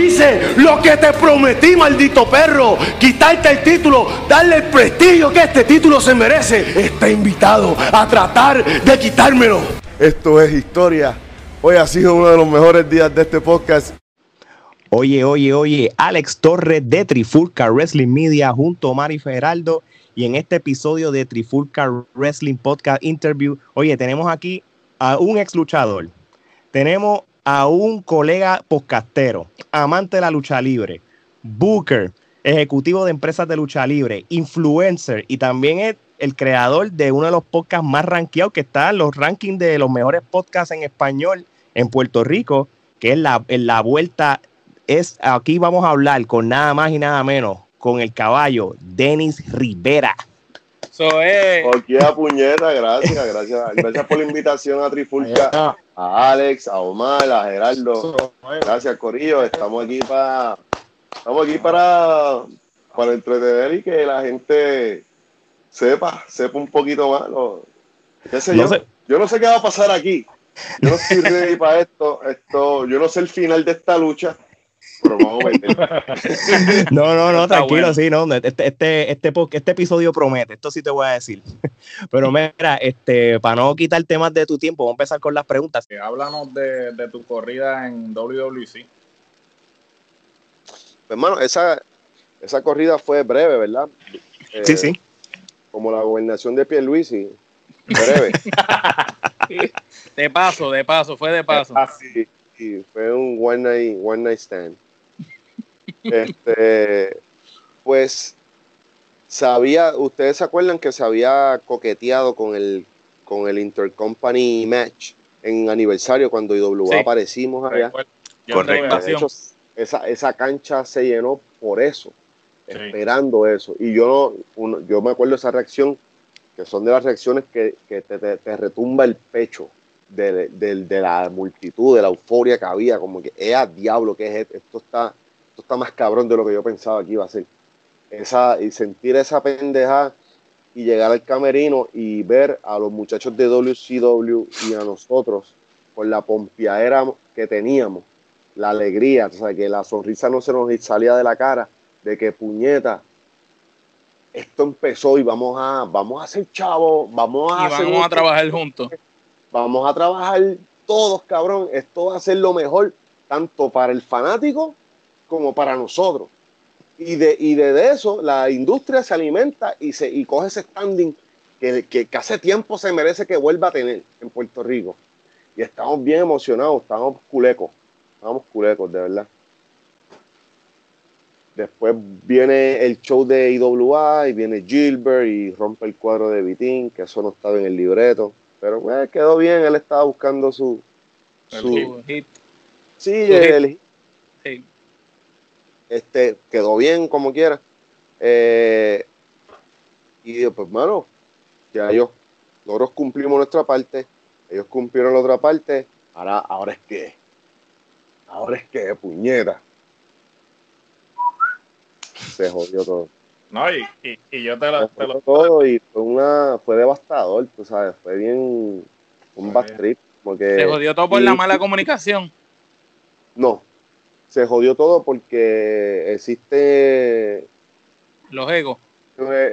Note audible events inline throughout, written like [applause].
Yo hice lo que te prometí, maldito perro. Quitarte el título, darle el prestigio que este título se merece. Está invitado a tratar de quitármelo. Esto es historia. Hoy ha sido uno de los mejores días de este podcast. Oye, oye, oye, Alex Torres de Trifulca Wrestling Media junto a Mari Feraldo. Y en este episodio de Trifulca Wrestling Podcast Interview, oye, tenemos aquí a un ex luchador. Tenemos a un colega podcastero, amante de la lucha libre, booker, ejecutivo de empresas de lucha libre, influencer y también es el creador de uno de los podcasts más rankeados que está en los rankings de los mejores podcasts en español en Puerto Rico, que es la, la vuelta. Es, aquí vamos a hablar con nada más y nada menos con el caballo Denis Rivera. So, eh. a puñeta, gracias, gracias. Gracias por la invitación a Trifulca, a Alex, a Omar, a Gerardo. Gracias, Corillo. Estamos aquí para estamos aquí para, para entretener y que la gente sepa, sepa un poquito más. yo? yo no sé qué va a pasar aquí. Yo no estoy ready [laughs] para esto. Esto, yo no sé el final de esta lucha. [laughs] no, no, no, tranquilo, sí, no. Este, este, este, este, episodio promete, esto sí te voy a decir. [laughs] Pero mira, este, para no quitar temas de tu tiempo, vamos a empezar con las preguntas. Háblanos de, de tu corrida en WWC. Pues, hermano, esa, esa corrida fue breve, ¿verdad? sí, sí. Eh, como la gobernación de Pierluisi, breve. [laughs] de paso, de paso, fue de paso. Ah, sí, sí, fue un one night, one night stand. Este, pues sabía, ustedes se acuerdan que se había coqueteado con el con el Intercompany Match en aniversario cuando IWA aparecimos allá. Correcto. esa, esa cancha se llenó por eso, esperando eso. Y yo no, yo me acuerdo de esa reacción, que son de las reacciones que, te, te, retumba el pecho de, de, la multitud, de la euforia que había, como que, ¡eh, diablo! que es esto? está está más cabrón de lo que yo pensaba que iba a ser. Esa, y sentir esa pendeja y llegar al camerino y ver a los muchachos de WCW y a nosotros con la pompiadera que teníamos, la alegría, o sea, que la sonrisa no se nos salía de la cara, de que puñeta, esto empezó y vamos a, vamos a ser chavos, vamos a, vamos a trabajar juntos. Vamos a trabajar todos, cabrón. Esto va a ser lo mejor, tanto para el fanático como para nosotros. Y de, y de, eso la industria se alimenta y, se, y coge ese standing que, que, hace tiempo se merece que vuelva a tener en Puerto Rico. Y estamos bien emocionados, estamos culecos, estamos culecos, de verdad. Después viene el show de IWA y viene Gilbert y rompe el cuadro de Vitín, que eso no estaba en el libreto. Pero pues, quedó bien, él estaba buscando su... su hit. Sí, el, hit este, quedó bien como quiera. Eh, y pues, mano, ya ellos, nosotros cumplimos nuestra parte, ellos cumplieron la otra parte, ahora, ahora es que, ahora es que, puñera. Se jodió todo. No, y, y, yo te lo, te lo... todo y fue una, fue devastador, tú sabes, fue bien un bad trip. Porque, se jodió todo por la mala comunicación. No, se jodió todo porque existe los egos.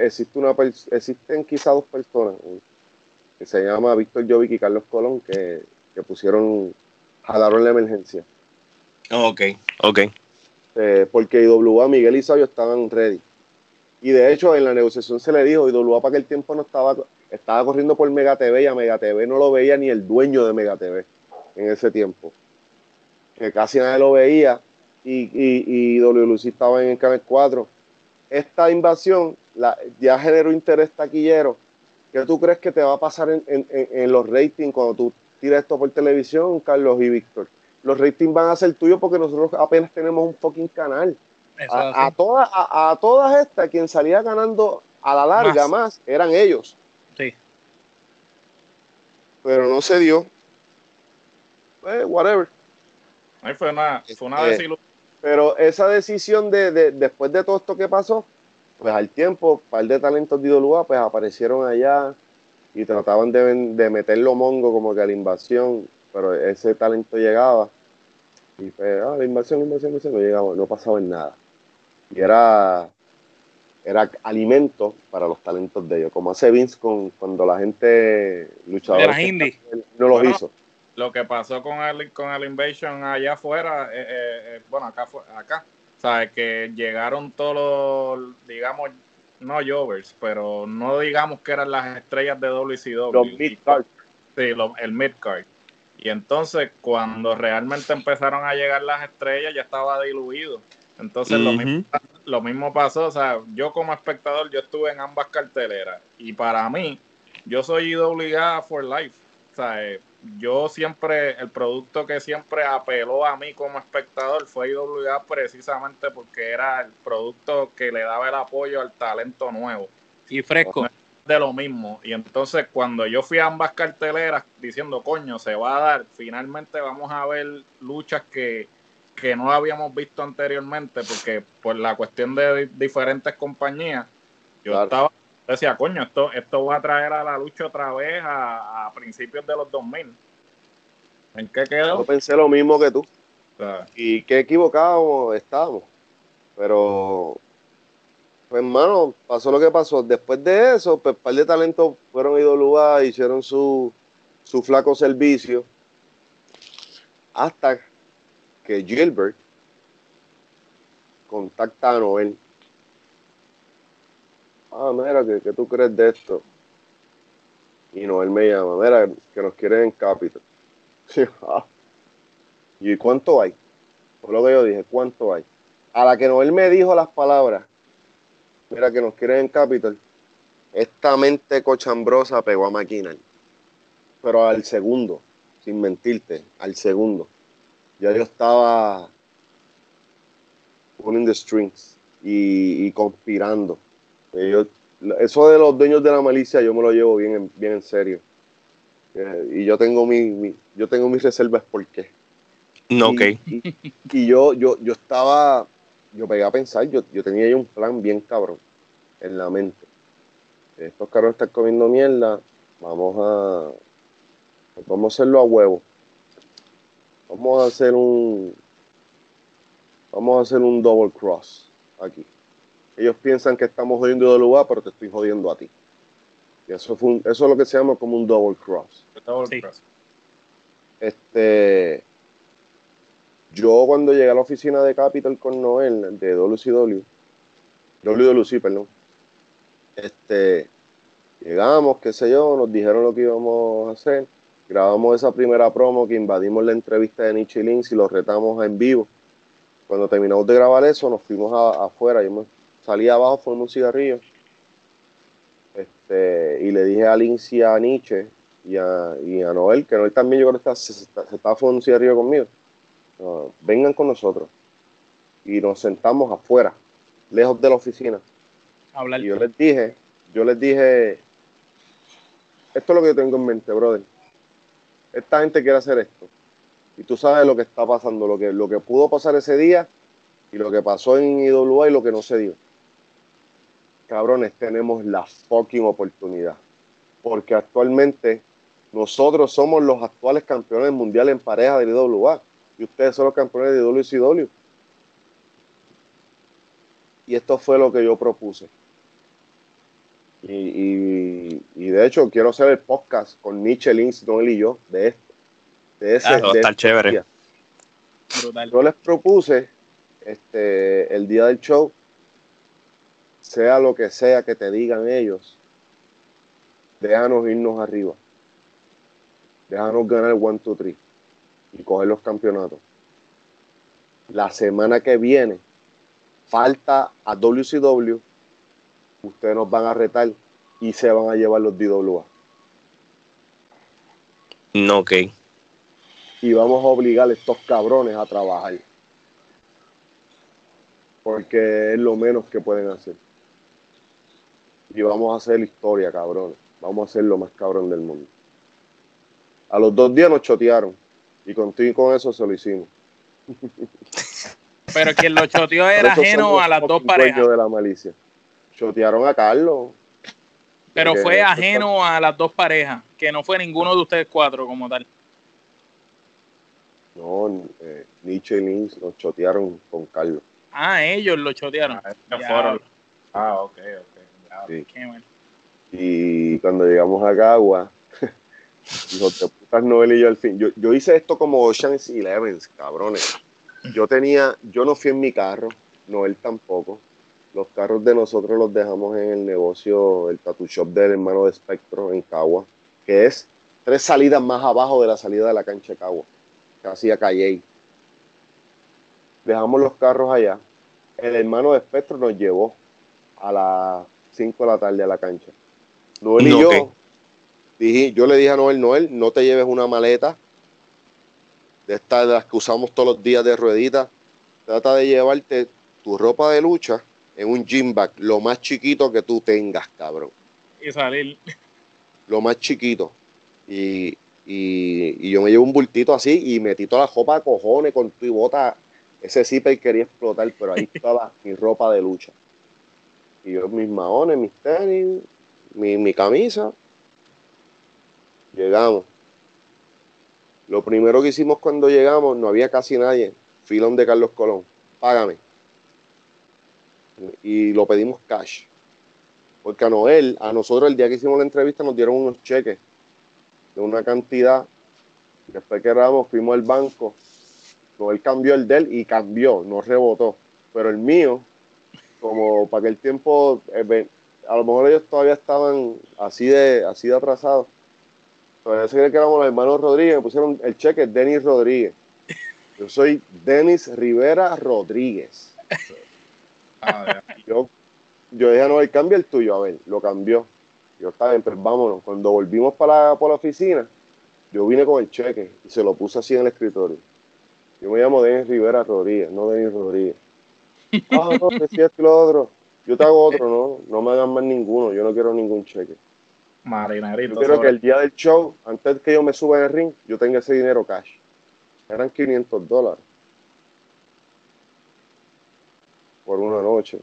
Existe una existen quizá dos personas que se llama Víctor Jovic y Carlos Colón que, pusieron jalaron la emergencia. Ok ok. Eh, porque IWA Miguel y Sabio estaban ready. Y de hecho en la negociación se le dijo IWA para el tiempo no estaba estaba corriendo por Mega TV y a Mega TV no lo veía ni el dueño de Mega TV en ese tiempo. Que casi nadie lo veía y, y, y WLC estaba en el Canal 4. Esta invasión la, ya generó interés taquillero. ¿Qué tú crees que te va a pasar en, en, en los ratings cuando tú tiras esto por televisión, Carlos y Víctor? Los ratings van a ser tuyos porque nosotros apenas tenemos un fucking canal. A, a, todas, a, todas estas, quien salía ganando a la larga más, eran ellos. Sí. Pero no se dio. Eh, whatever. Ahí fue una, fue una este, pero esa decisión de, después de todo esto que pasó, pues al tiempo, un par de talentos de Idolúa pues aparecieron allá y trataban de, de meterlo mongo como que a la invasión, pero ese talento llegaba. Y fue, ah, la inversión, la inversión, la inversión, no llegaba, no pasaba en nada. Y era, era alimento para los talentos de ellos, como hace Vince con, cuando la gente luchadora no los hizo. Lo que pasó con el, con el Invasion allá afuera, eh, eh, eh, bueno, acá, acá, ¿sabes? Que llegaron todos los, digamos, no Jovers, pero no digamos que eran las estrellas de WCW. Los mid-card. Sí, el mid-card. Y entonces, cuando realmente empezaron a llegar las estrellas, ya estaba diluido. Entonces, lo, mismo, lo mismo pasó. O sea, yo como espectador, yo estuve en ambas carteleras. Y para mí, yo soy IWA for life. O sea, yo siempre, el producto que siempre apeló a mí como espectador fue IWA precisamente porque era el producto que le daba el apoyo al talento nuevo. Y fresco. De lo mismo. Y entonces cuando yo fui a ambas carteleras diciendo, coño, se va a dar, finalmente vamos a ver luchas que, que no habíamos visto anteriormente, porque por la cuestión de diferentes compañías, yo estaba decía, coño, esto, esto va a traer a la lucha otra vez a, principios de los 2000. ¿En qué quedó? Yo pensé lo mismo que tú. Y qué equivocado estábamos. Pero, pues hermano, pasó lo que pasó. Después de eso, pues un par de talentos fueron lugar hicieron su, su flaco servicio. Hasta que Gilbert contacta a Noel ah, mira, ¿qué, tú crees de esto? Y no, él me llama, mira, que nos quieren en Capitol. [laughs] Ah. ¿Y cuánto hay? Por lo que yo dije, ¿cuánto hay? A la que Noel me dijo las palabras, mira que nos quieren en Capitol, esta mente cochambrosa pegó a maquinar. Pero al segundo, sin mentirte, al segundo. Ya yo estaba pulling the strings y conspirando eso de los dueños de la malicia yo me lo llevo bien en, bien en serio. Eh, y yo tengo mi, yo tengo mis reservas por qué. No, ok. Y, yo, yo, yo estaba, yo pegué a pensar, yo, yo tenía un plan bien cabrón en la mente. Estos carros están comiendo mierda, vamos a, vamos a hacerlo a huevo. Vamos a hacer un, vamos a hacer un double cross aquí. Ellos piensan que estamos jodiendo de lugar, pero te estoy jodiendo a ti. Y eso, fue eso es lo que se llama como un double cross. Double cross. Este, yo cuando llegué a la oficina de Capital con Noel, de WCW, WWC, perdón, este, llegamos, qué sé yo, nos dijeron lo que íbamos a hacer, grabamos esa primera promo que invadimos la entrevista de Nietzsche Links y lo retamos en vivo. Cuando terminamos de grabar eso, nos fuimos afuera, yo me salí abajo, fumé un cigarrillo. Este, y le dije a Lindsay, a Nietzsche y a, y a Noel, que Noel también yo creo que se, estaba fumando un cigarrillo conmigo. vengan con nosotros. Y nos sentamos afuera, lejos de la oficina. Y yo les dije, yo les dije, esto es lo que yo tengo en mente, brother. Esta gente quiere hacer esto. Y tú sabes lo que está pasando, lo que, lo que pudo pasar ese día y lo que pasó en IWA y lo que no se dio cabrones, tenemos la fucking oportunidad. Porque actualmente nosotros somos los actuales campeones mundiales en pareja de IWA y ustedes son los campeones de WCW. Y esto fue lo que yo propuse. Y, de hecho quiero hacer el podcast con Nietzsche, Links, Noel y yo de esto. De ese, ah, chévere. Yo les propuse este, el día del show sea lo que sea que te digan ellos, déjanos irnos arriba. Déjanos ganar el 1, 2, 3 y coger los campeonatos. La semana que viene falta a WCW, ustedes nos van a retar y se van a llevar los DWA. No, ok. Y vamos a obligar a estos cabrones a trabajar. Porque es lo menos que pueden hacer y vamos a hacer historia, cabrón. Vamos a ser lo más cabrón del mundo. A los dos días nos chotearon y contigo con eso se lo hicimos. [laughs] Pero quien lo choteó era ajeno a las dos parejas. de la malicia. Chotearon a Carlos. Pero fue ajeno a las dos parejas, que no fue ninguno de ustedes cuatro como tal. No, eh, Nietzsche y Lins nos chotearon con Carlos. Ah, ellos lo chotearon. Ah, ah ok, ok. Sí. Qué bueno. Y cuando llegamos a Cagua, [laughs] dijo, te putas Noel y yo al fin. Yo, yo hice esto como Ocean's Eleven, cabrones. Yo tenía, yo no fui en mi carro, Noel tampoco. Los carros de nosotros los dejamos en el negocio, el tattoo shop del hermano de Spectro en Cagua, que es tres salidas más abajo de la salida de la cancha de Cagua, casi a Calle. Dejamos los carros allá. El hermano de Spectro nos llevó a las 5 de la tarde a la cancha. Noel y yo, dije, yo le dije a Noel, Noel, no te lleves una maleta de estas de las que usamos todos los días de ruedita. Trata de llevarte tu ropa de lucha en un gym bag, lo más chiquito que tú tengas, cabrón. Y salir. Lo más chiquito. Y, yo me llevo un bultito así y metí toda la ropa a cojones con tu y bota. Ese zipper quería explotar, pero ahí estaba mi ropa de lucha. Y yo mis maones, mis tenis, mi, mi camisa. Llegamos. Lo primero que hicimos cuando llegamos, no había casi nadie. Filón de Carlos Colón. Págame. Y lo pedimos cash. Porque a Noel, a nosotros el día que hicimos la entrevista nos dieron unos cheques de una cantidad. Después que éramos, fuimos al banco. Noel cambió el de él y cambió, no rebotó. Pero el mío, como para aquel tiempo, eh, a lo mejor ellos todavía estaban así de, así de atrasados Todavía se que éramos los hermanos Rodríguez, me pusieron el cheque Denis Rodríguez. Yo soy Denis Rivera Rodríguez. Ah, yo, yo dije, no, él cambia el tuyo, a ver, lo cambió. Yo estaba bien, pues vámonos. Cuando volvimos para por la oficina, yo vine con el cheque y se lo puse así en el escritorio. Yo me llamo Denis Rivera Rodríguez, no Denis Rodríguez. Ah, no, [laughs] es esto y lo otro. Yo te hago otro, no, no me hagan más ninguno, yo no quiero ningún cheque. Marinerito. Yo quiero que el día del show, antes que yo me suba en el ring, yo tenga ese dinero cash. Eran 500 dólares. Por una noche.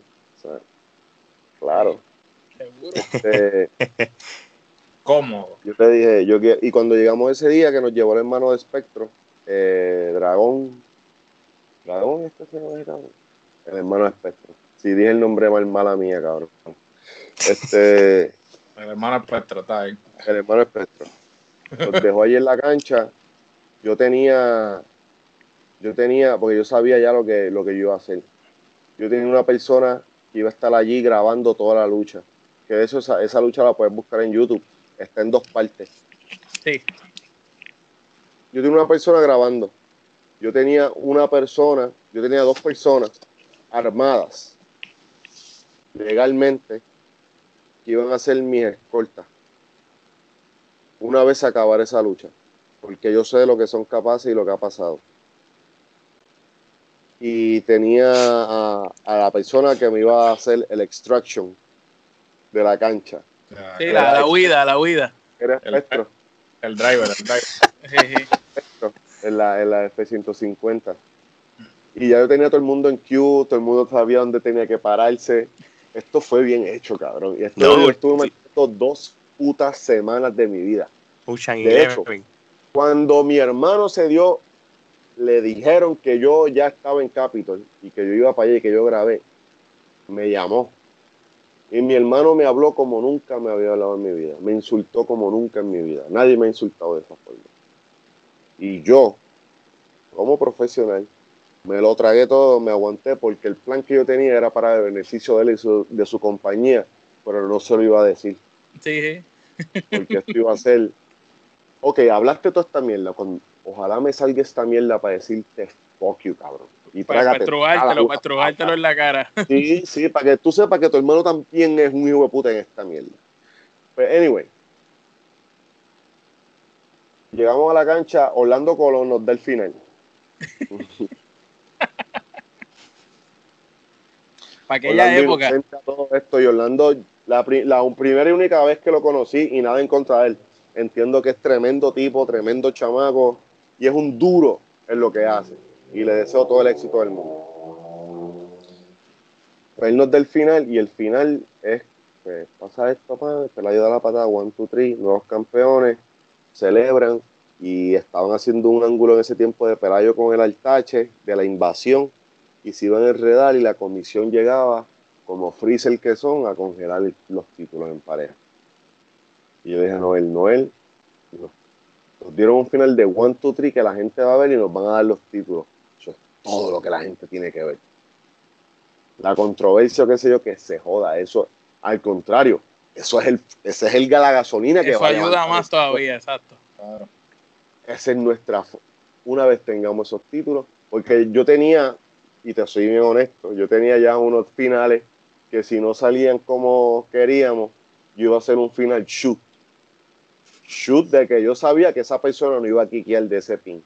claro. Seguro. Este, [laughs] Cómodo. Yo te dije, yo y cuando llegamos ese día que nos llevó el hermano de Espectro, eh, Dragón. Dragón, este se llama el hermano de Espectro. Si dije el nombre mal, mala mía, cabrón. Este. [laughs] El hermano Espectro está ahí. El hermano Espectro. Los dejó ahí en la cancha. Yo tenía, yo tenía, porque yo sabía ya lo que, lo que yo iba a hacer. Yo tenía una persona que iba a estar allí grabando toda la lucha. Que de eso, esa, esa lucha la puedes buscar en YouTube. Está en dos partes. Sí. Yo tenía una persona grabando. Yo tenía una persona, yo tenía dos personas armadas legalmente que iban a ser mis escoltas una vez acabar esa lucha, porque yo sé de lo que son capaces y lo que ha pasado. Y tenía a, la persona que me iba a hacer el extraction de la cancha. Sí, la, huida, la huida. Era espectro. El, driver, el driver. [laughs] en la, en la F-150. Y ya yo tenía todo el mundo en queue, todo el mundo sabía dónde tenía que pararse esto fue bien hecho, cabrón. Y esto no, estuve dos putas semanas de mi vida. de hecho, cuando mi hermano se dio, le dijeron que yo ya estaba en Capitol y que yo iba para allá y que yo grabé. Me llamó. Y mi hermano me habló como nunca me había hablado en mi vida. Me insultó como nunca en mi vida. Nadie me ha insultado de esa forma. Y yo, como profesional, me lo tragué todo, me aguanté porque el plan que yo tenía era para el beneficio de él y su, de su compañía, pero no se lo iba a decir. Sí. Porque esto iba a ser, ok, hablaste toda esta mierda, con, ojalá me salga esta mierda para decirte fuck you, cabrón. Y para estrujártelo, para en la cara. Sí, sí, para que tú sepas que tu hermano también es un hijo de puta en esta mierda. Pues, anyway. Llegamos a la cancha, Orlando Colón nos da el final. [laughs] Para aquella época. Todo esto y Orlando, la, primera y única vez que lo conocí y nada en contra de él. Entiendo que es tremendo tipo, tremendo chamaco y es un duro en lo que hace. Y le deseo todo el éxito del mundo. Pues él nos da el final y el final es, pues pasa esto, pues, la ayuda la patada, one, two, three, nuevos campeones, celebran, y estaban haciendo un ángulo en ese tiempo de Pelayo con el altache de la invasión y se iban a enredar y la comisión llegaba como freezer que son a congelar los títulos en pareja. Y yo dije, Noel, Noel, nos dieron un final de one, two, three que la gente va a ver y nos van a dar los títulos. Eso es todo lo que la gente tiene que ver. La controversia, qué sé yo, que se joda. Eso, al contrario, eso es el, ese es el la gasolina que Eso ayuda más todavía, exacto. Esa es nuestra, una vez tengamos esos títulos, porque yo tenía, y te soy bien honesto, yo tenía ya unos finales que si no salían como queríamos, yo iba a hacer un final shoot. Shoot de que yo sabía que esa persona no iba a quiquear de ese pin.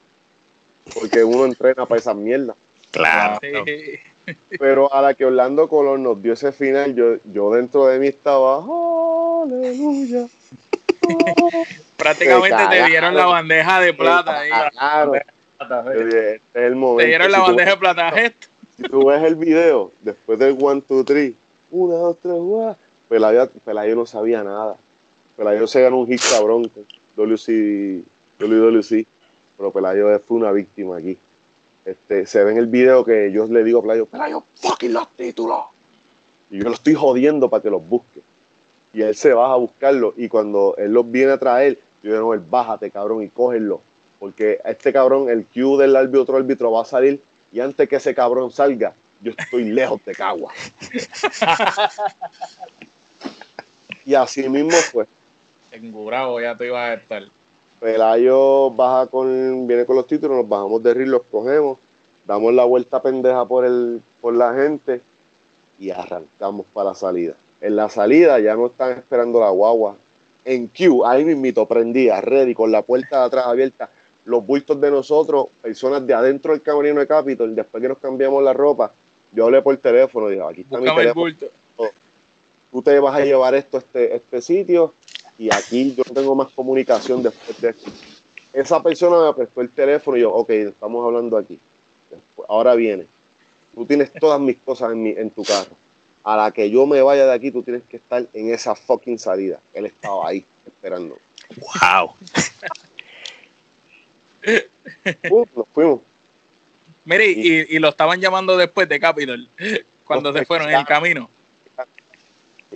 Porque uno entrena para esa mierda. Claro. Pero a la que Orlando Colón nos dio ese final, yo, yo dentro de mí estaba, aleluya. Prácticamente te dieron la bandeja de plata. Ahí. Claro. Este es el momento. Te dieron la bandeja de plata. Si [laughs] tú ves el video, después del 1, 2, 3, 1, 2, 3, guau, Pelayo, no sabía nada. Pelayo se ganó un hit cabrón con WC, WWC, pero Pelayo fue una víctima aquí. Este, se ve en el video que yo le digo a Pelayo, Pelayo, fucking los títulos. Y yo lo estoy jodiendo para que los busque. Y él se baja a buscarlos. Y cuando él los viene a traer, yo digo, no, él bájate, cabrón, y cógenlo. Porque este cabrón, el Q del árbitro, otro árbitro va a salir. Y antes que ese cabrón salga, yo estoy [laughs] lejos de Cagua. y así mismo fue. Engurado ya te ibas a estar. Pelayo baja con, viene con los títulos, nos bajamos de ring, los cogemos, damos la vuelta pendeja por el, por la gente y arrancamos para la salida. En la salida ya no están esperando la guagua. En Q, ahí mismito prendía, ready, con la puerta de atrás abierta, los bultos de nosotros, personas de adentro del camerino de Capitol, después que nos cambiamos la ropa, yo hablé por teléfono, dije, aquí está mi Búscame el teléfono bulto. tú te vas a llevar esto a este, este sitio y aquí yo no tengo más comunicación después de esto. Esa persona me prestó el teléfono y yo, ok, estamos hablando aquí. Después- ahora viene. Tú tienes todas mis cosas en, mi, en tu carro. A la que yo me vaya de aquí, tú tienes que estar en esa fucking salida. Él estaba ahí esperando. Wow. Pum, nos fuimos. Mire, y, y lo estaban llamando después de Capitol, [laughs] cuando se fueron en el camino.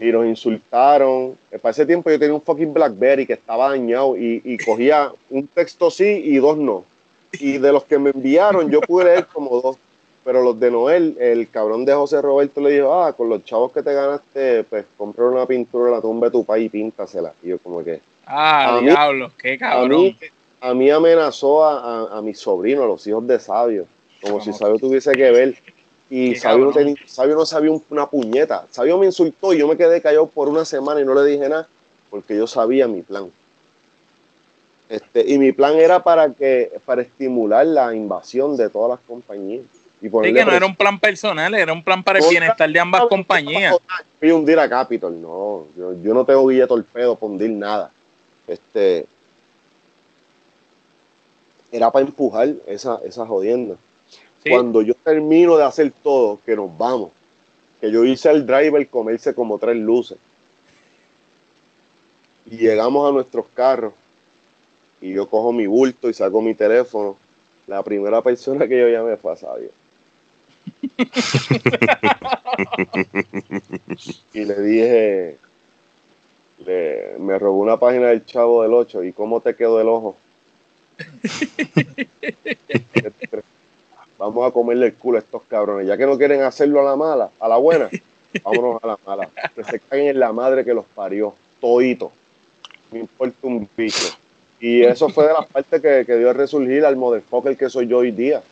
y nos insultaron. Para ese tiempo yo tenía un fucking Blackberry que estaba dañado y, y cogía un texto sí y dos no. Y de los que me enviaron, yo pude leer como dos. Pero los de Noel, el cabrón de José Roberto le dijo, ah, con los chavos que te ganaste, pues compra una pintura en la tumba de tu país y píntasela. Y yo como que, Ah, A mí- diablo, qué a cabrón. mí, a mí amenazó a, a, a mis sobrinos, a los hijos de Sabio, como si Sabio tuviese que ver. Y Sabio no, tenía- Sabio no sabía un- una puñeta. Sabio me insultó y yo me quedé callado por una semana y no le dije nada porque yo sabía mi plan. Este, y mi plan era para que para estimular la invasión de todas las compañías. Y Sí, que no era un plan personal, era un plan para el bienestar de ambas compañías. A hundir a Capitol, no, yo, yo no tengo torpedo para hundir nada. Este era para empujar esa, esa jodienda. Sí. Cuando yo termino de hacer todo, que nos vamos, que yo hice al driver comerse como tres luces. Y llegamos a nuestros carros y yo cojo mi bulto y saco mi teléfono. La primera persona que yo llamé fue a Sabio. y le dije, le- me robó una página del Chavo del 8 y cómo te quedó el ojo. Vamos a comerle el culo a estos cabrones. Ya que no quieren hacerlo a la mala, a la buena, [laughs] vámonos a la mala. Que se caguen en la madre que los parió. Toito. Me importa un bicho. Y eso fue de las partes que, que dio a resurgir al motherfucker que soy yo hoy día.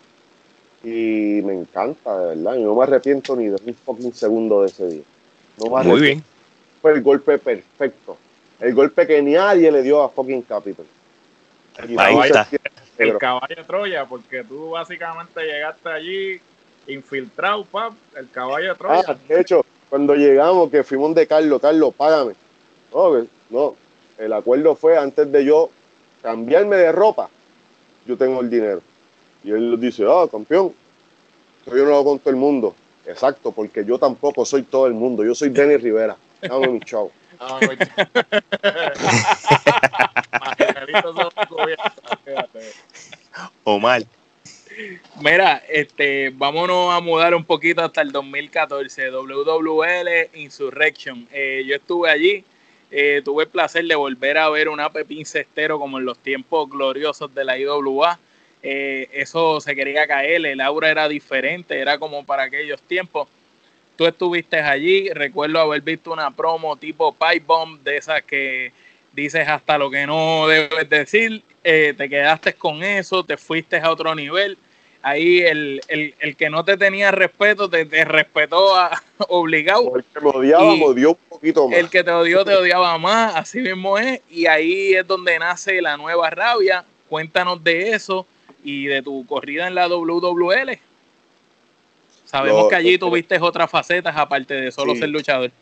Y me encanta, de verdad. Y no me arrepiento ni de un fucking segundo de ese día. No me Muy arrepiento. bien. Fue el golpe perfecto. El golpe que nadie le dio a fucking Capitol. Ahí está. El caballo de Troya, porque tú básicamente llegaste allí infiltrado, pap, el caballo de Troya. Ah, de hecho, cuando llegamos, que fuimos de Carlos, Carlos, págame. No, no, el acuerdo fue antes de yo cambiarme de ropa, yo tengo el dinero. Y él dice, ah, campeón, eso yo no lo hago con todo el mundo. Exacto, porque yo tampoco soy todo el mundo, yo soy Denny Rivera. Dame mi chavo. Ah, pues. Omar. Mira, este, vámonos a mudar un poquito hasta el 2014, WWL Insurrection. Eh, yo estuve allí, eh, tuve el placer de volver a ver una Pepín Cestero como en los tiempos gloriosos de la IWA. Eh, eso se quería caer, el aura era diferente, era como para aquellos tiempos. Tú estuviste allí, recuerdo haber visto una promo tipo Pipe Bomb, de esas que dices hasta lo que no debes decir, eh, te quedaste con eso, te fuiste a otro nivel. Ahí el, que no te tenía respeto te, respetó a, [laughs] obligado. El que me odiaba me odió un poquito más. El que te odió te odiaba más, así mismo es. Y ahí es donde nace la nueva rabia. Cuéntanos de eso y de tu corrida en la WWL. Sabemos que allí tuviste otras facetas aparte de solo ser luchador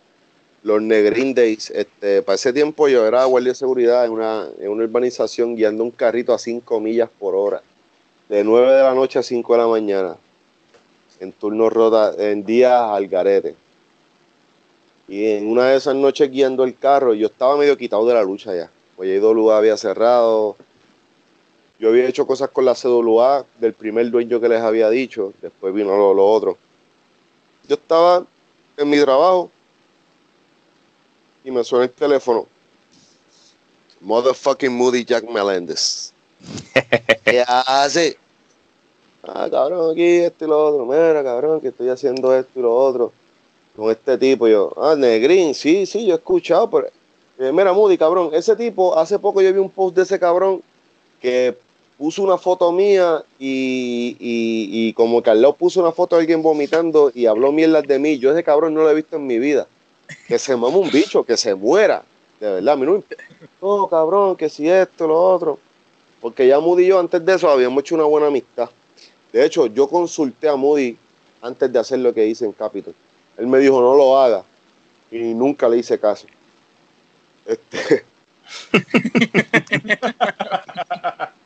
los Negrin Days. Este, para ese tiempo yo era guardia de seguridad en una, en una urbanización guiando un carrito a 5 millas por hora, de 9 de la noche a 5 de la mañana, en turno rota, en días al garete. Y en una de esas noches guiando el carro, yo estaba medio quitado de la lucha ya. Pues CWA había cerrado. Yo había hecho cosas con la CWA del primer dueño que les había dicho. Después vino lo, lo otro. Yo estaba en mi trabajo y me suena el teléfono. Motherfucking Moody Jack Melendez. [laughs] ¿Qué hace? Ah, cabrón, aquí esto y lo otro. Mira, cabrón, que estoy haciendo esto y lo otro con este tipo. yo, ah, Negrín, sí, sí, yo he escuchado, pero. Eh, mira, Moody, cabrón, ese tipo, hace poco yo vi un post de ese cabrón que puso una foto mía y, y, y como lado puso una foto de alguien vomitando y habló mierdas de mí. Yo ese cabrón no lo he visto en mi vida que se mame un bicho, que se muera. De verdad, a mí no, no, cabrón, que si esto, lo otro. Porque ya Moody y yo antes de eso habíamos hecho una buena amistad. De hecho, yo consulté a Moody antes de hacer lo que hice en Capitol. Él me dijo, no lo haga. Y nunca le hice caso. Este... [laughs]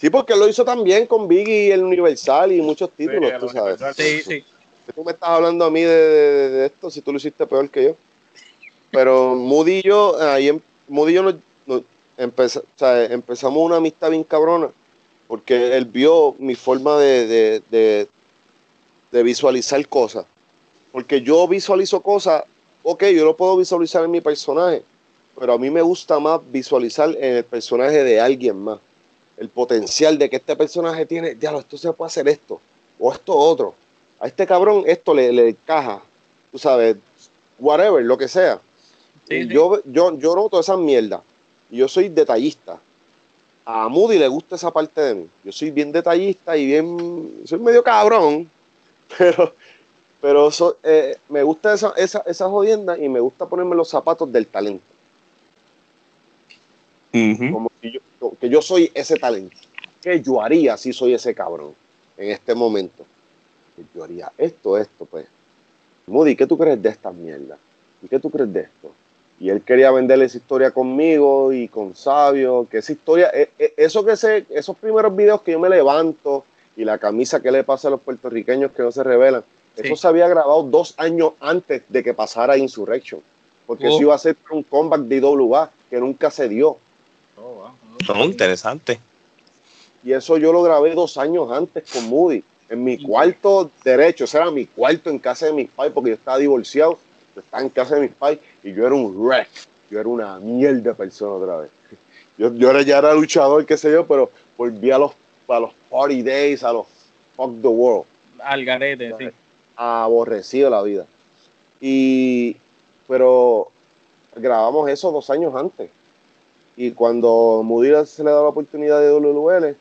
sí, porque lo hizo también con Biggie, el Universal y muchos títulos, tú sabes. Sí, sí tú me estás hablando a mí de, esto si tú lo hiciste peor que yo. Pero Moody y yo, ahí em, Moody y yo empezamos una amistad bien cabrona, porque él vio mi forma de, de, visualizar cosas. Porque yo visualizo cosas, ok, yo lo puedo visualizar en mi personaje, pero a mí me gusta más visualizar en el personaje de alguien más. El potencial de que este personaje tiene, diablo, esto se puede hacer esto, o esto otro a este cabrón esto le, le encaja, tú sabes, whatever, lo que sea. Yo, yo, yo noto esa mierda. Yo soy detallista. A Moody le gusta esa parte de mí. Yo soy bien detallista y bien. Soy medio cabrón, [laughs] pero, pero eh, me gusta esa, esa, esa jodienda y me gusta ponerme los zapatos del talento. Como que yo, que yo soy ese talento. ¿Qué yo haría si soy ese cabrón en este momento? yo haría esto, esto, pues. Moody, ¿qué tú crees de esta mierda? ¿Y qué tú crees de esto? Y él quería venderle esa historia conmigo y con Sabio, que esa historia, e, e, eso que sé, esos primeros videos que yo me levanto y la camisa que le pasa a los puertorriqueños que no se revelan, eso se había grabado dos años antes de que pasara Insurrection, porque eso iba a ser un comeback de IWA que nunca se dio. Oh, wow. Interesante. Y eso yo lo grabé dos años antes con Moody en mi cuarto derecho, ese era mi cuarto en casa de mis pais, porque yo estaba divorciado, yo estaba en casa de mis pais y yo era un wreck, yo era una mierda de persona otra vez. Yo, yo era, ya era luchador, qué sé yo, pero volví a los, a los party days, a los fuck the world. Al garete, sí. Aborrecido la vida. Y, pero grabamos eso dos años antes. Y cuando Mudira se le da la oportunidad de WL,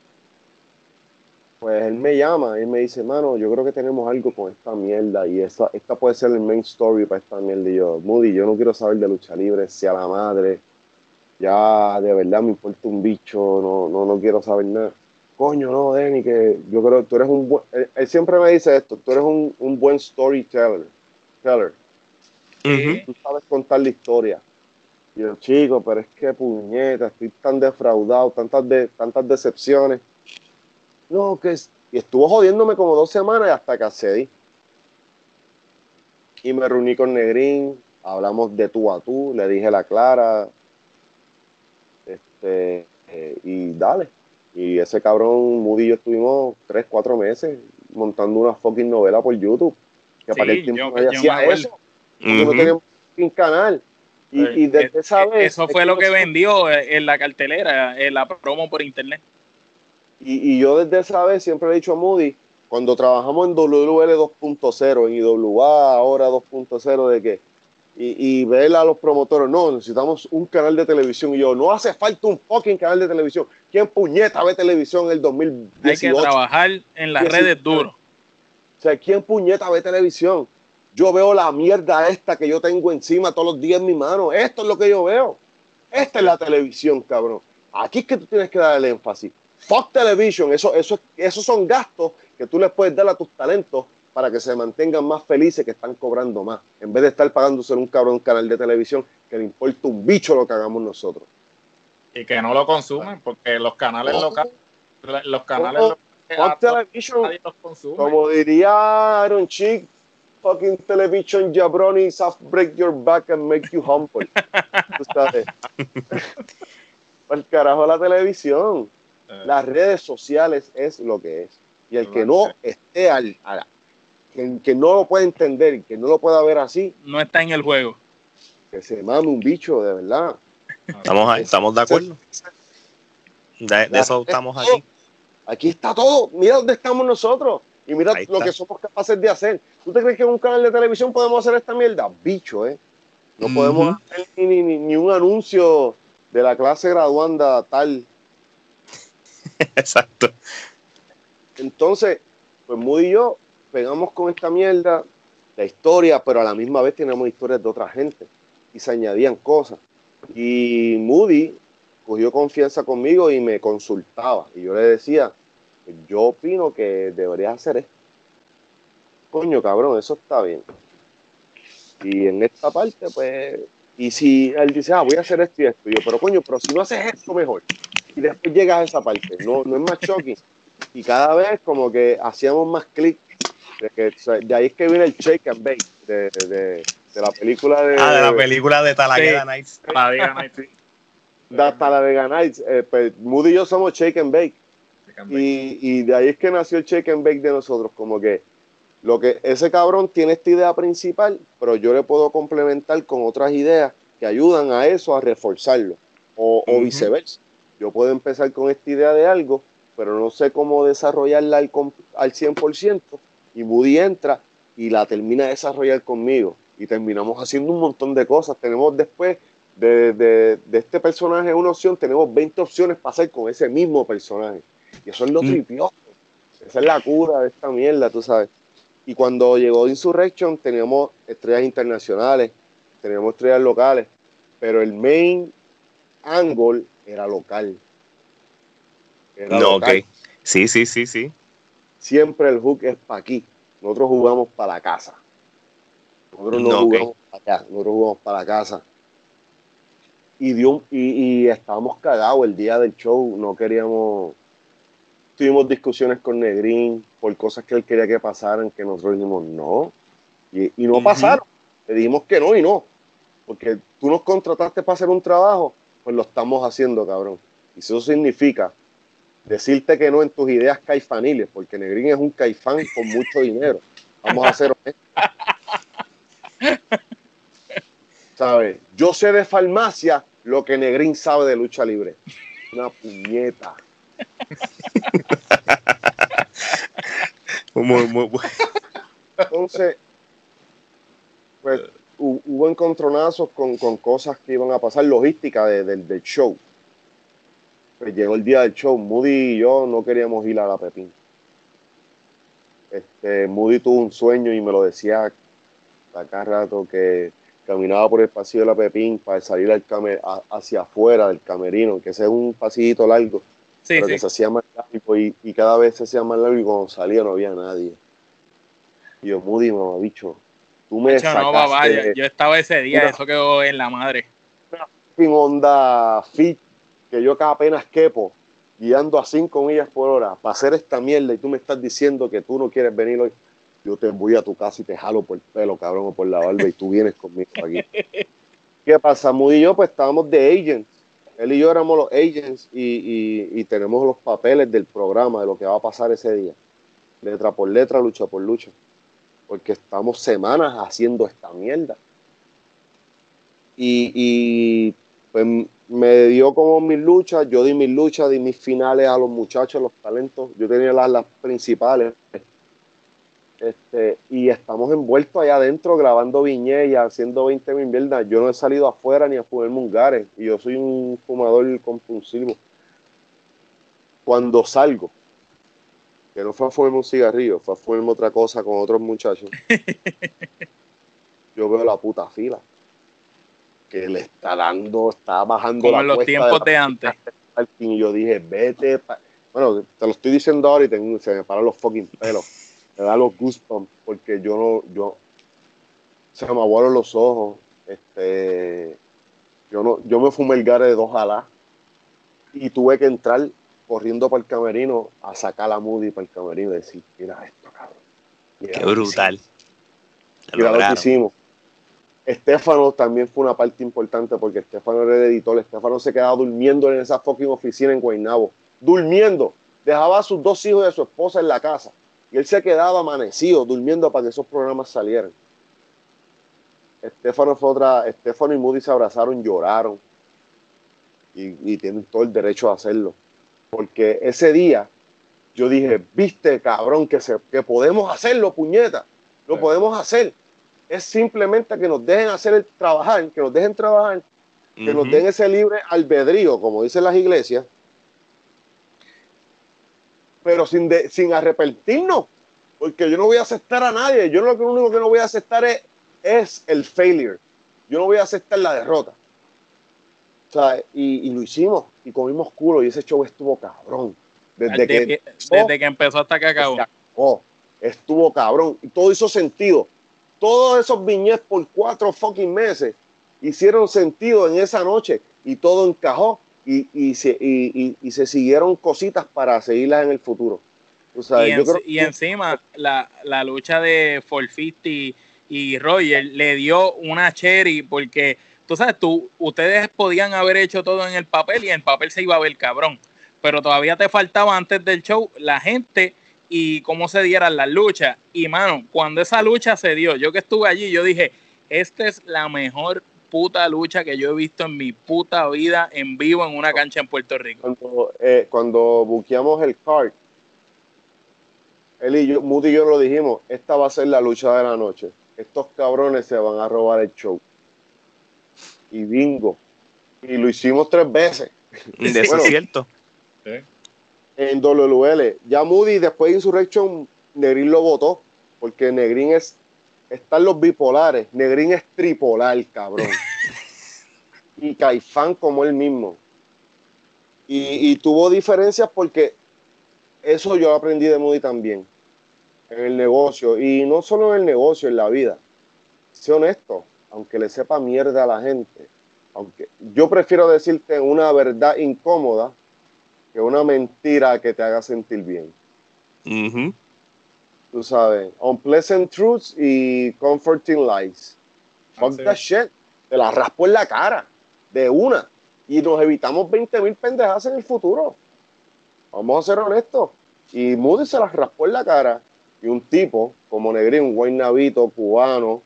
pues él me llama y me dice, mano, yo creo que tenemos algo con esta mierda y esta, esta puede ser el main story para esta mierda. Y yo, Moody, yo no quiero saber de lucha libre, sea la madre, ya de verdad me importa un bicho, no, no, no quiero saber nada. Coño, no, Denny, que yo creo que tú eres un buen, él, siempre me dice esto, tú eres un, un buen storyteller, teller. Tú sabes contar la historia. Y yo, chico, pero es que puñeta, estoy tan defraudado, tantas, de, tantas decepciones no, que es... Y estuvo jodiéndome como dos semanas hasta que accedí. Y me reuní con Negrín, hablamos de tú a tú, le dije la clara. Este, eh, y dale. Y ese cabrón, Moody y yo estuvimos tres, cuatro meses montando una fucking novela por YouTube. Que para el tiempo yo, hacía eso. No teníamos un canal. Y, desde esa vez. Eso fue lo que vendió en la cartelera, en la promo por internet. Y, y, yo desde esa vez siempre le he dicho a Moody, cuando trabajamos en WL 2.0, en IWA ahora 2.0, de que y, y ver a los promotores, no, necesitamos un canal de televisión. Y yo, no hace falta un fucking canal de televisión. ¿Quién puñeta ve televisión en el 2018? Hay que trabajar en las redes duro. O sea, ¿quién puñeta ve televisión? Yo veo la mierda esta que yo tengo encima todos los días en mi mano. Esto es lo que yo veo. Esta es la televisión, cabrón. Aquí es que tú tienes que dar el énfasis. Fuck television, eso, eso, esos son gastos que tú les puedes dar a tus talentos para que se mantengan más felices que están cobrando más, en vez de estar pagándose un cabrón canal de televisión que le importa un bicho lo que hagamos nosotros. Y que no lo consumen, porque los canales locales, los canales locales, como diría Aaron Chick, fucking television jabroni soft break your back and make you humble. [laughs] ¿Tú sabes? el carajo la televisión. Eh. Las redes sociales es lo que es. Y el que no esté al, que, no lo puede entender, que no lo pueda ver así. No está en el juego. Que se mame un bicho, de verdad. Estamos, ahí, estamos de acuerdo. De, eso estamos aquí. Aquí está todo. Mira dónde estamos nosotros. Y mira lo que somos capaces de hacer. ¿Tú te crees que en un canal de televisión podemos hacer esta mierda? Bicho, ¿eh? No podemos hacer ni, ni, un anuncio de la clase graduanda tal. [laughs] Exacto. Entonces, pues Moody y yo pegamos con esta mierda la historia, pero a la misma vez tenemos historias de otra gente y se añadían cosas. Y Moody cogió confianza conmigo y me consultaba. Y yo le decía, yo opino que deberías hacer esto. Coño, cabrón, eso está bien. Y en esta parte, pues, y si él dice, ah, voy a hacer esto y esto, yo, pero coño, pero si no haces esto mejor, y después llegas a esa parte, no, no es más shocking. Y cada vez como que hacíamos más clic de, ahí es que viene el shake and bake de, de, de, la película de. Ah, de la película de Talavega Nights. Talavega Nights, sí. De Talavega Nights. Eh, pues, Moody y yo somos shake and bake. Y, y, de ahí es que nació el shake and bake de nosotros. Como que lo que ese cabrón tiene esta idea principal, pero yo le puedo complementar con otras ideas que ayudan a eso, a reforzarlo. O, o viceversa. Yo puedo empezar con esta idea de algo, pero no sé cómo desarrollarla al, al 100%, y Moody entra y la termina de desarrollar conmigo. Y terminamos haciendo un montón de cosas. Tenemos después de, de, este personaje una opción, tenemos 20 opciones para hacer con ese mismo personaje. Y eso es lo mm. Esa es la cura de esta mierda, tú sabes. Y cuando llegó Insurrection, teníamos estrellas internacionales, teníamos estrellas locales, pero el main angle era local. no, ok. Sí, sí, sí, sí siempre el hook es para aquí. Nosotros jugamos para la casa. Nosotros no, jugamos para acá, nosotros jugamos para la casa. Y, dio, y, estábamos cagados el día del show, no queríamos. Tuvimos discusiones con Negrín por cosas que él quería que pasaran, que nosotros dijimos no. Y, no pasaron. Le dijimos que no y no. Porque tú nos contrataste para hacer un trabajo, pues lo estamos haciendo, cabrón. Y eso significa decirte que no en tus ideas caifaniles, porque Negrín es un caifán con mucho [laughs] dinero. Vamos a honestos. ¿Sabes? Yo sé de farmacia lo que Negrín sabe de lucha libre. Una puñeta. Entonces, pues hubo encontronazos con, cosas que iban a pasar, logística del show pues llegó el día del show. Moody y yo no queríamos ir a la Pepín. Este, Moody tuvo un sueño y me lo decía acá rato que caminaba por el pasillo de la Pepín para salir al hacia afuera del camerino, que ese es un pasillito largo, pero que se hacía más largo y, cada vez se hacía más largo y cuando salía no había nadie. Y yo, Moody, mamá, bicho, tú me sacaste, yo estaba ese día, eso quedó en la madre. Una onda fit que yo acá apenas quepo guiando a 5 millas por hora para hacer esta mierda y tú me estás diciendo que tú no quieres venir hoy, yo te voy a tu casa y te jalo por el pelo, cabrón, o por la barba y tú vienes conmigo aquí. [laughs] ¿Qué pasa? Moody y yo pues estábamos de agents él y yo éramos los agents y, tenemos los papeles del programa, de lo que va a pasar ese día. Letra por letra, lucha por lucha. Porque estamos semanas haciendo esta mierda. Y, y pues me dio como mis luchas, yo di mis luchas, di mis finales a los muchachos, los talentos. Yo tenía las, las principales. Este, y estamos envueltos allá adentro grabando viñetas y haciendo 20 mil mierdas. Yo no he salido afuera ni a fumar mungares y yo soy un fumador compulsivo. Cuando salgo, que no fue a fumarme un cigarrillo, fue a fumarme otra cosa con otros muchachos, [laughs] yo veo la puta fila que le está dando, está bajando Como en los tiempos de, antes. Y yo dije, vete. Bueno, te lo estoy diciendo ahora y tengo, se me paran los fucking pelos me da los goosebumps porque yo no, yo, se me aguaron los ojos, este, yo no, yo me fumé el gare de dos alas y tuve que entrar corriendo para el camerino a sacar la Moody para el camerino y decir, mira esto, cabrón. Qué brutal. Mira lo que hicimos. Estefano también fue una parte importante porque Estefano era el editor. Estefano se quedaba durmiendo en esa fucking oficina en Guaynabo. Durmiendo. Dejaba a sus dos hijos y a su esposa en la casa. Y él se quedaba amanecido, durmiendo para que esos programas salieran. Estefano fue otra, Estefano y Moody se abrazaron, lloraron. Y, tienen todo el derecho a hacerlo. Porque ese día yo dije, viste, cabrón, que, se, que podemos hacerlo, puñeta. Lo podemos hacer. Es simplemente que nos dejen hacer el trabajar, que nos dejen trabajar, que nos den ese libre albedrío, como dicen las iglesias, pero sin, sin arrepentirnos, porque yo no voy a aceptar a nadie. Yo lo único que no voy a aceptar es, es el failure. Yo no voy a aceptar la derrota. O sea, y, lo hicimos y comimos culo y ese show estuvo cabrón. Desde, que, desde que empezó hasta que acabó. estuvo cabrón y todo hizo sentido. Todos esos viñetes por cuatro fucking meses hicieron sentido en esa noche y todo encajó y, se, y, se siguieron cositas para seguirlas en el futuro. y, encima la, lucha de Forfisti y Roger le dio una cherry porque tú sabes, tú, ustedes podían haber hecho todo en el papel y en el papel se iba a ver cabrón, pero todavía te faltaba antes del show la gente y cómo se dieran las luchas. Y mano, cuando esa lucha se dio, yo que estuve allí, yo dije, esta es la mejor puta lucha que yo he visto en mi puta vida en vivo en una cancha en Puerto Rico. Cuando, eh, cuando buqueamos el card, él y yo, Moody y yo lo dijimos, esta va a ser la lucha de la noche. Estos cabrones se van a robar el show. Y bingo. Y lo hicimos tres veces. [laughs] De eso es cierto. En WL. Ya Moody después de Insurrection, Negrín lo votó. Porque Negrín es están los bipolares. Negrín es tripolar, cabrón. [laughs] y Caifán como él mismo. Y, tuvo diferencias porque eso yo aprendí de Moody también. En el negocio. Y no solo en el negocio, en la vida. Sé honesto, aunque le sepa mierda a la gente. Aunque yo prefiero decirte una verdad incómoda que una mentira que te haga sentir bien tú sabes, unpleasant truths y comforting lies. Fuck that shit. Te la raspo en la cara, de una. Y nos evitamos 20 mil pendejas en el futuro. Vamos a ser honestos. Y Moody se las raspó en la cara. Y un tipo como Negrín, un buen navito cubano,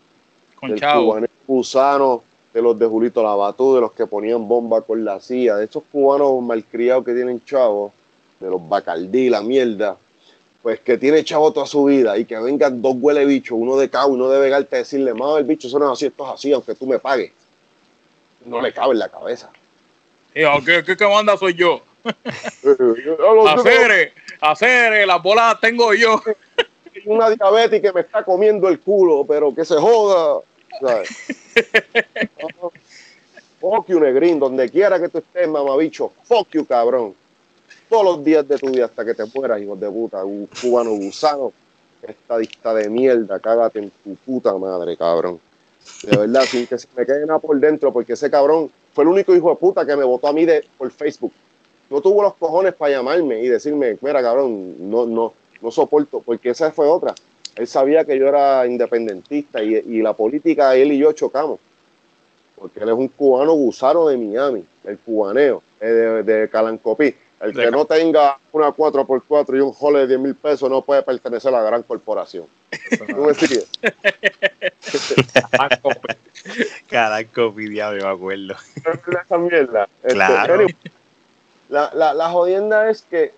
con cubano gusano, de los de Julito Labatú, de los que ponían bomba con la CIA, de esos cubanos malcriados que tienen chavos, de los bacaldí, la mierda pues que tiene chavo toda su vida y que vengan dos huele bichos, uno de cabo y uno de vegarte a decirle, más el bicho, eso no es así, esto es así, aunque tú me pagues. No le cabe en la cabeza. ¿qué, qué, manda soy yo? [laughs] hacer, hacer, las bolas tengo yo. [laughs] Una diabética que me está comiendo el culo, pero que se joda. [laughs] Fuck you, negrín, donde quiera que tú estés, mamabicho. Fuck you, cabrón todos los días de tu vida hasta que te mueras, hijo de puta, un cubano gusano, estadista de mierda, cágate en tu puta madre, cabrón. De verdad, sin que se me quede nada por dentro, porque ese cabrón fue el único hijo de puta que me votó a mí por Facebook. No tuvo los cojones para llamarme y decirme, mira, cabrón, no, no, no soporto, porque esa fue otra. Él sabía que yo era independentista y, y la política, él y yo chocamos. porque él es un cubano gusano de Miami, el cubaneo, eh, de Calancopí. El que no tenga una 4x4 y un jole de 10 mil pesos no puede pertenecer a la gran corporación. ¿Tú me sigues? Calancopí, [laughs] diablo, me acuerdo. Esa mierda. Este, Claro. anyway, la, la, la jodienda es que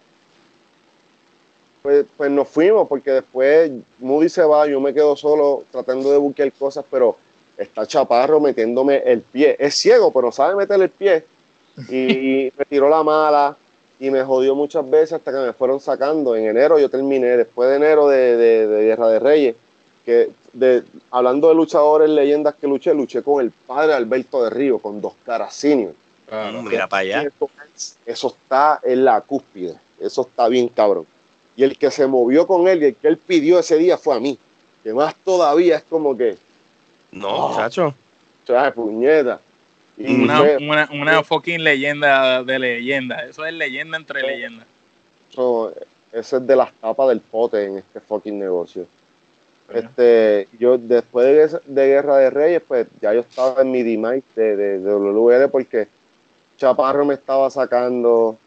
pues, pues nos fuimos porque después Moody se va, yo me quedo solo tratando de buscar cosas, pero está Chaparro metiéndome el pie. Es ciego, pero sabe meter el pie. Y [laughs] me tiró la mala y me jodió muchas veces hasta que me fueron sacando. En enero yo terminé, después de enero de, de- de Guerra de Reyes, que de, hablando de luchadores, leyendas que luché, luché con el padre Alberto de Río, con dos caras senior. Claro. Mira para allá. Eso, eso está en la cúspide. Eso está bien cabrón. Y el que se movió con él y el que él pidió ese día fue a mí. Que más todavía es como que, No, Oh. muchacho. ¿sabes? Puñeta. Y Una, fue- una, una fucking leyenda de leyenda. Eso es leyenda entre leyendas. eso- ese es de las tapas del pote en este fucking negocio. Este, yo después de, Guerra de Reyes, pues ya yo estaba en mi demise de, de, de WL porque Chaparro me estaba sacando,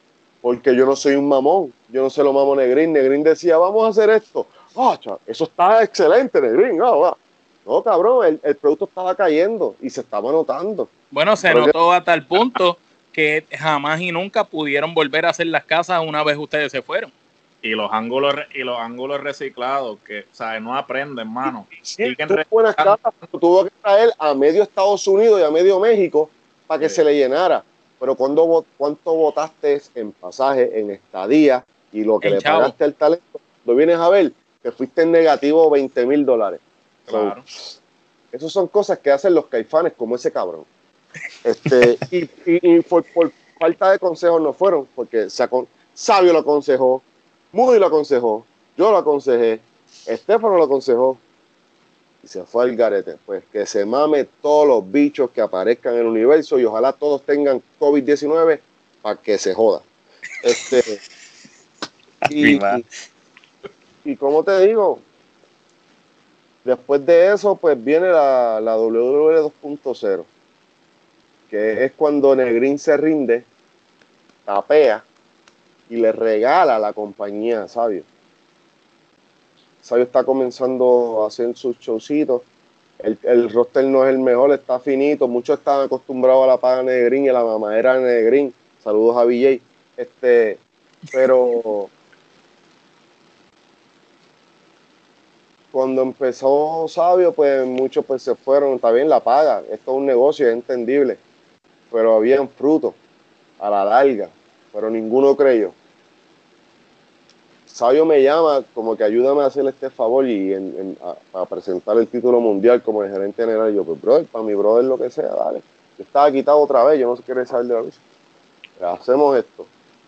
porque yo no soy un mamón, yo no se lo mamo Negrín. Negrín decía, vamos a hacer esto. Cha- eso está excelente, Negrín. ah, va. No, cabrón, el, el producto estaba cayendo y se estaba notando. Bueno, se Pero notó a tal punto que jamás y nunca pudieron volver a hacer las casas una vez ustedes se fueron. Y los ángulos y los ángulos reciclados que, o sea, no aprenden, mano. Sí, tuvo buenas casas, tuvo que traer a medio Estados Unidos y a medio México para que Sí. se le llenara. Pero cuando, ¿cuánto votaste en pasaje, en estadía y lo que le chavo. pagaste al talento? Lo vienes a ver, que fuiste en negativo 20 mil dólares. So, Claro. Esas son cosas que hacen los caifanes como ese cabrón. Este, [laughs] y y, y por, por falta de consejos no fueron, porque Sabio lo aconsejó, Moody lo aconsejó, yo lo aconsejé, Estefano lo aconsejó, y se fue al garete. Pues que se mame todos los bichos que aparezcan en el universo y ojalá todos tengan COVID-19 para que se joda. Este, [laughs] y, Arriba. y, y como te digo, después de eso, pues viene la, la WWE 2.0, que es cuando Negrín se rinde, tapea y le regala a la compañía a Sabio. Sabio está comenzando a hacer sus showcitos. El, el roster no es el mejor, está finito. Muchos están acostumbrados a la paga Negrín y a la mamadera de Negrín. Saludos a BJ. Este, pero cuando empezó Sabio, pues muchos pues se fueron. Está bien la paga, esto es un negocio, es entendible. Pero habían frutos a la larga, pero ninguno creyó. Sabio me llama como que ayúdame a hacerle este favor y a, presentar el título mundial como el gerente general. Y yo, pues, brother, para mi brother lo que sea, dale. Yo estaba quitado otra vez, yo no sé qué saber de la lucha. Hacemos esto.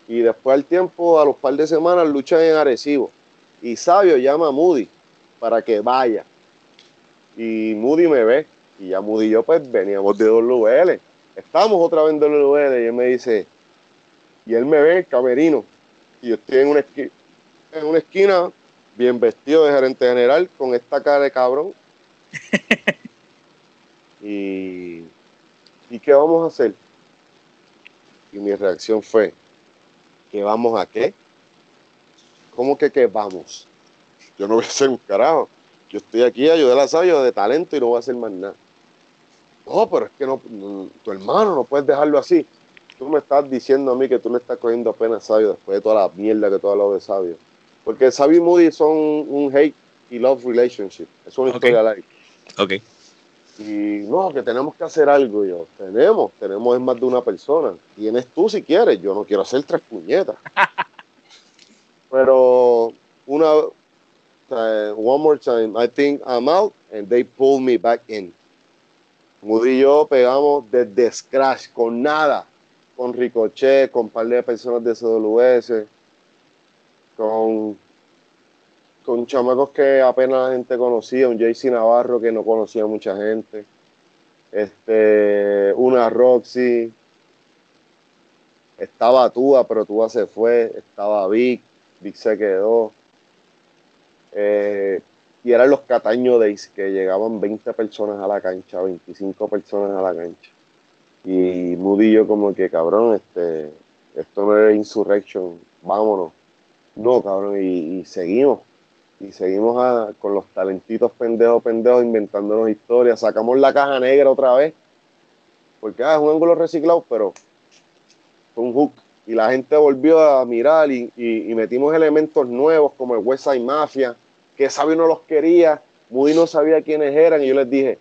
Y después al tiempo, a los par de semanas, luchan en Arecibo. Y Sabio llama a Moody para que vaya. Y Moody me ve. Y ya Moody y yo, pues, veníamos de WL. Estamos otra vez en WL. Y él me dice, y él me ve en el camerino. Y yo estoy en una esquina, en una esquina bien vestido de gerente general, con esta cara de cabrón. [laughs] y, ¿y qué vamos a hacer? Y mi reacción fue, ¿qué vamos a qué? ¿Cómo que qué vamos? Yo no voy a hacer un carajo. Yo estoy aquí a ayudar a Sabio de talento y no voy a hacer más nada. No, pero es que no, no- tu hermano no puedes dejarlo así. Tú me estás diciendo a mí que tú le estás cogiendo apenas Sabio después de toda la mierda que tú has hablado de Sabio. Porque Sabio y Moody son un hate y love relationship. Es una Ok. historia larga. Ok. Y no, que tenemos que hacer algo. Yo, tenemos, tenemos es más de una persona. Tienes tú si quieres. Yo no quiero hacer tres puñetas. [laughs] Pero una, sea, one more time, I think I'm out and they pull me back in. Moody y yo pegamos desde scratch, con nada, con Ricochet, con un par de personas de CWS, con, con chamacos que apenas la gente conocía, un JC Navarro que no conocía mucha gente, este, una Roxy, estaba Tua, pero Tua se fue, estaba Vic, Vic se quedó. Eh, y eran los Cataño Days, que llegaban 20 personas a la cancha, 25 personas a la cancha. Y Moody y yo como que, cabrón, este, esto no es Insurrection, vámonos. No, cabrón, y, seguimos. Y seguimos con los talentitos pendejos, pendejos, inventándonos historias. Sacamos la caja negra otra vez. Porque ah, es un ángulo reciclado, pero fue un hook. Y la gente volvió a mirar y, metimos elementos nuevos como el West Side Mafia, que Sabio no los quería, Moody no sabía quiénes eran. Y yo les dije,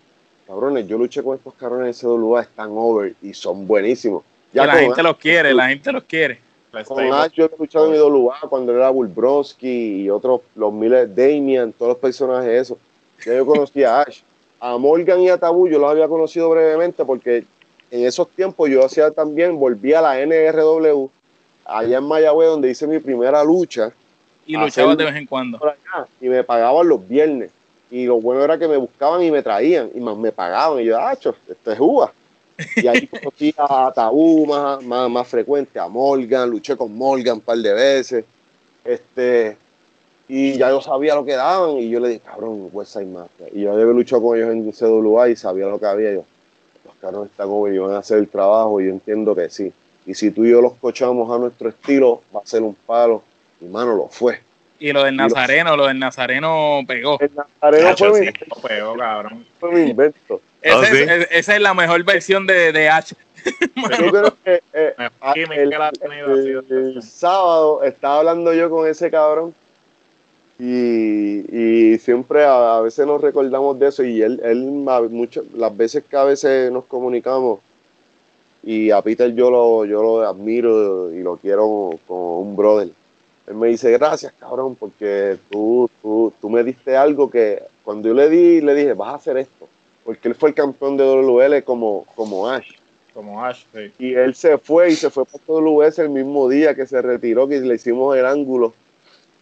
cabrones, yo luché con estos cabrones en SWA, están over y son buenísimos. Ya la gente los quiere, la gente los quiere. Con Ash yo he luchado en IWA cuando era Bulbrowski y otros, los miles, Damian, todos los personajes esos. Ya yo conocí a Ash. A Morgan y a Tabú yo los había conocido brevemente porque en esos tiempos yo hacía también, volví a la NRW, allá en Mayagüez, donde hice mi primera lucha. Y luchaba de vez en cuando. y me pagaban los viernes. Y lo bueno era que me buscaban y me traían, y más me pagaban. Y yo, ah, esto es uva. Y ahí [laughs] conocí a Tabú más, más, frecuente, a Morgan, luché con Morgan un par de veces. Este, y ya yo sabía lo que daban, y yo le dije, cabrón, West Side Mafia. Y yo había luchado con ellos en CWA y sabía lo que había. Yo, carros están y van a hacer el trabajo, y yo entiendo que sí. Y si tú y yo los cochamos a nuestro estilo, va a ser un palo. Y mano, lo fue. Y lo del Nazareno, lo del Nazareno pegó. El Nazareno fue, mi, pegó, cabrón. fue mi invento. Oh, esa es la mejor versión de, de H. [laughs] yo creo que eh, el, sábado estaba hablando yo con ese cabrón y, siempre a, veces nos recordamos de eso y él, él muchas, las veces que a veces nos comunicamos y a Peter yo lo, yo lo admiro y lo quiero como un brother. Él me dice, gracias cabrón, porque tú, tú, tú me diste algo que cuando yo le di, le dije, vas a hacer esto porque él fue el campeón de WL como, como Ash. Como Ash, sí. Y él se fue y se fue para WS el mismo día que se retiró, que le hicimos el ángulo.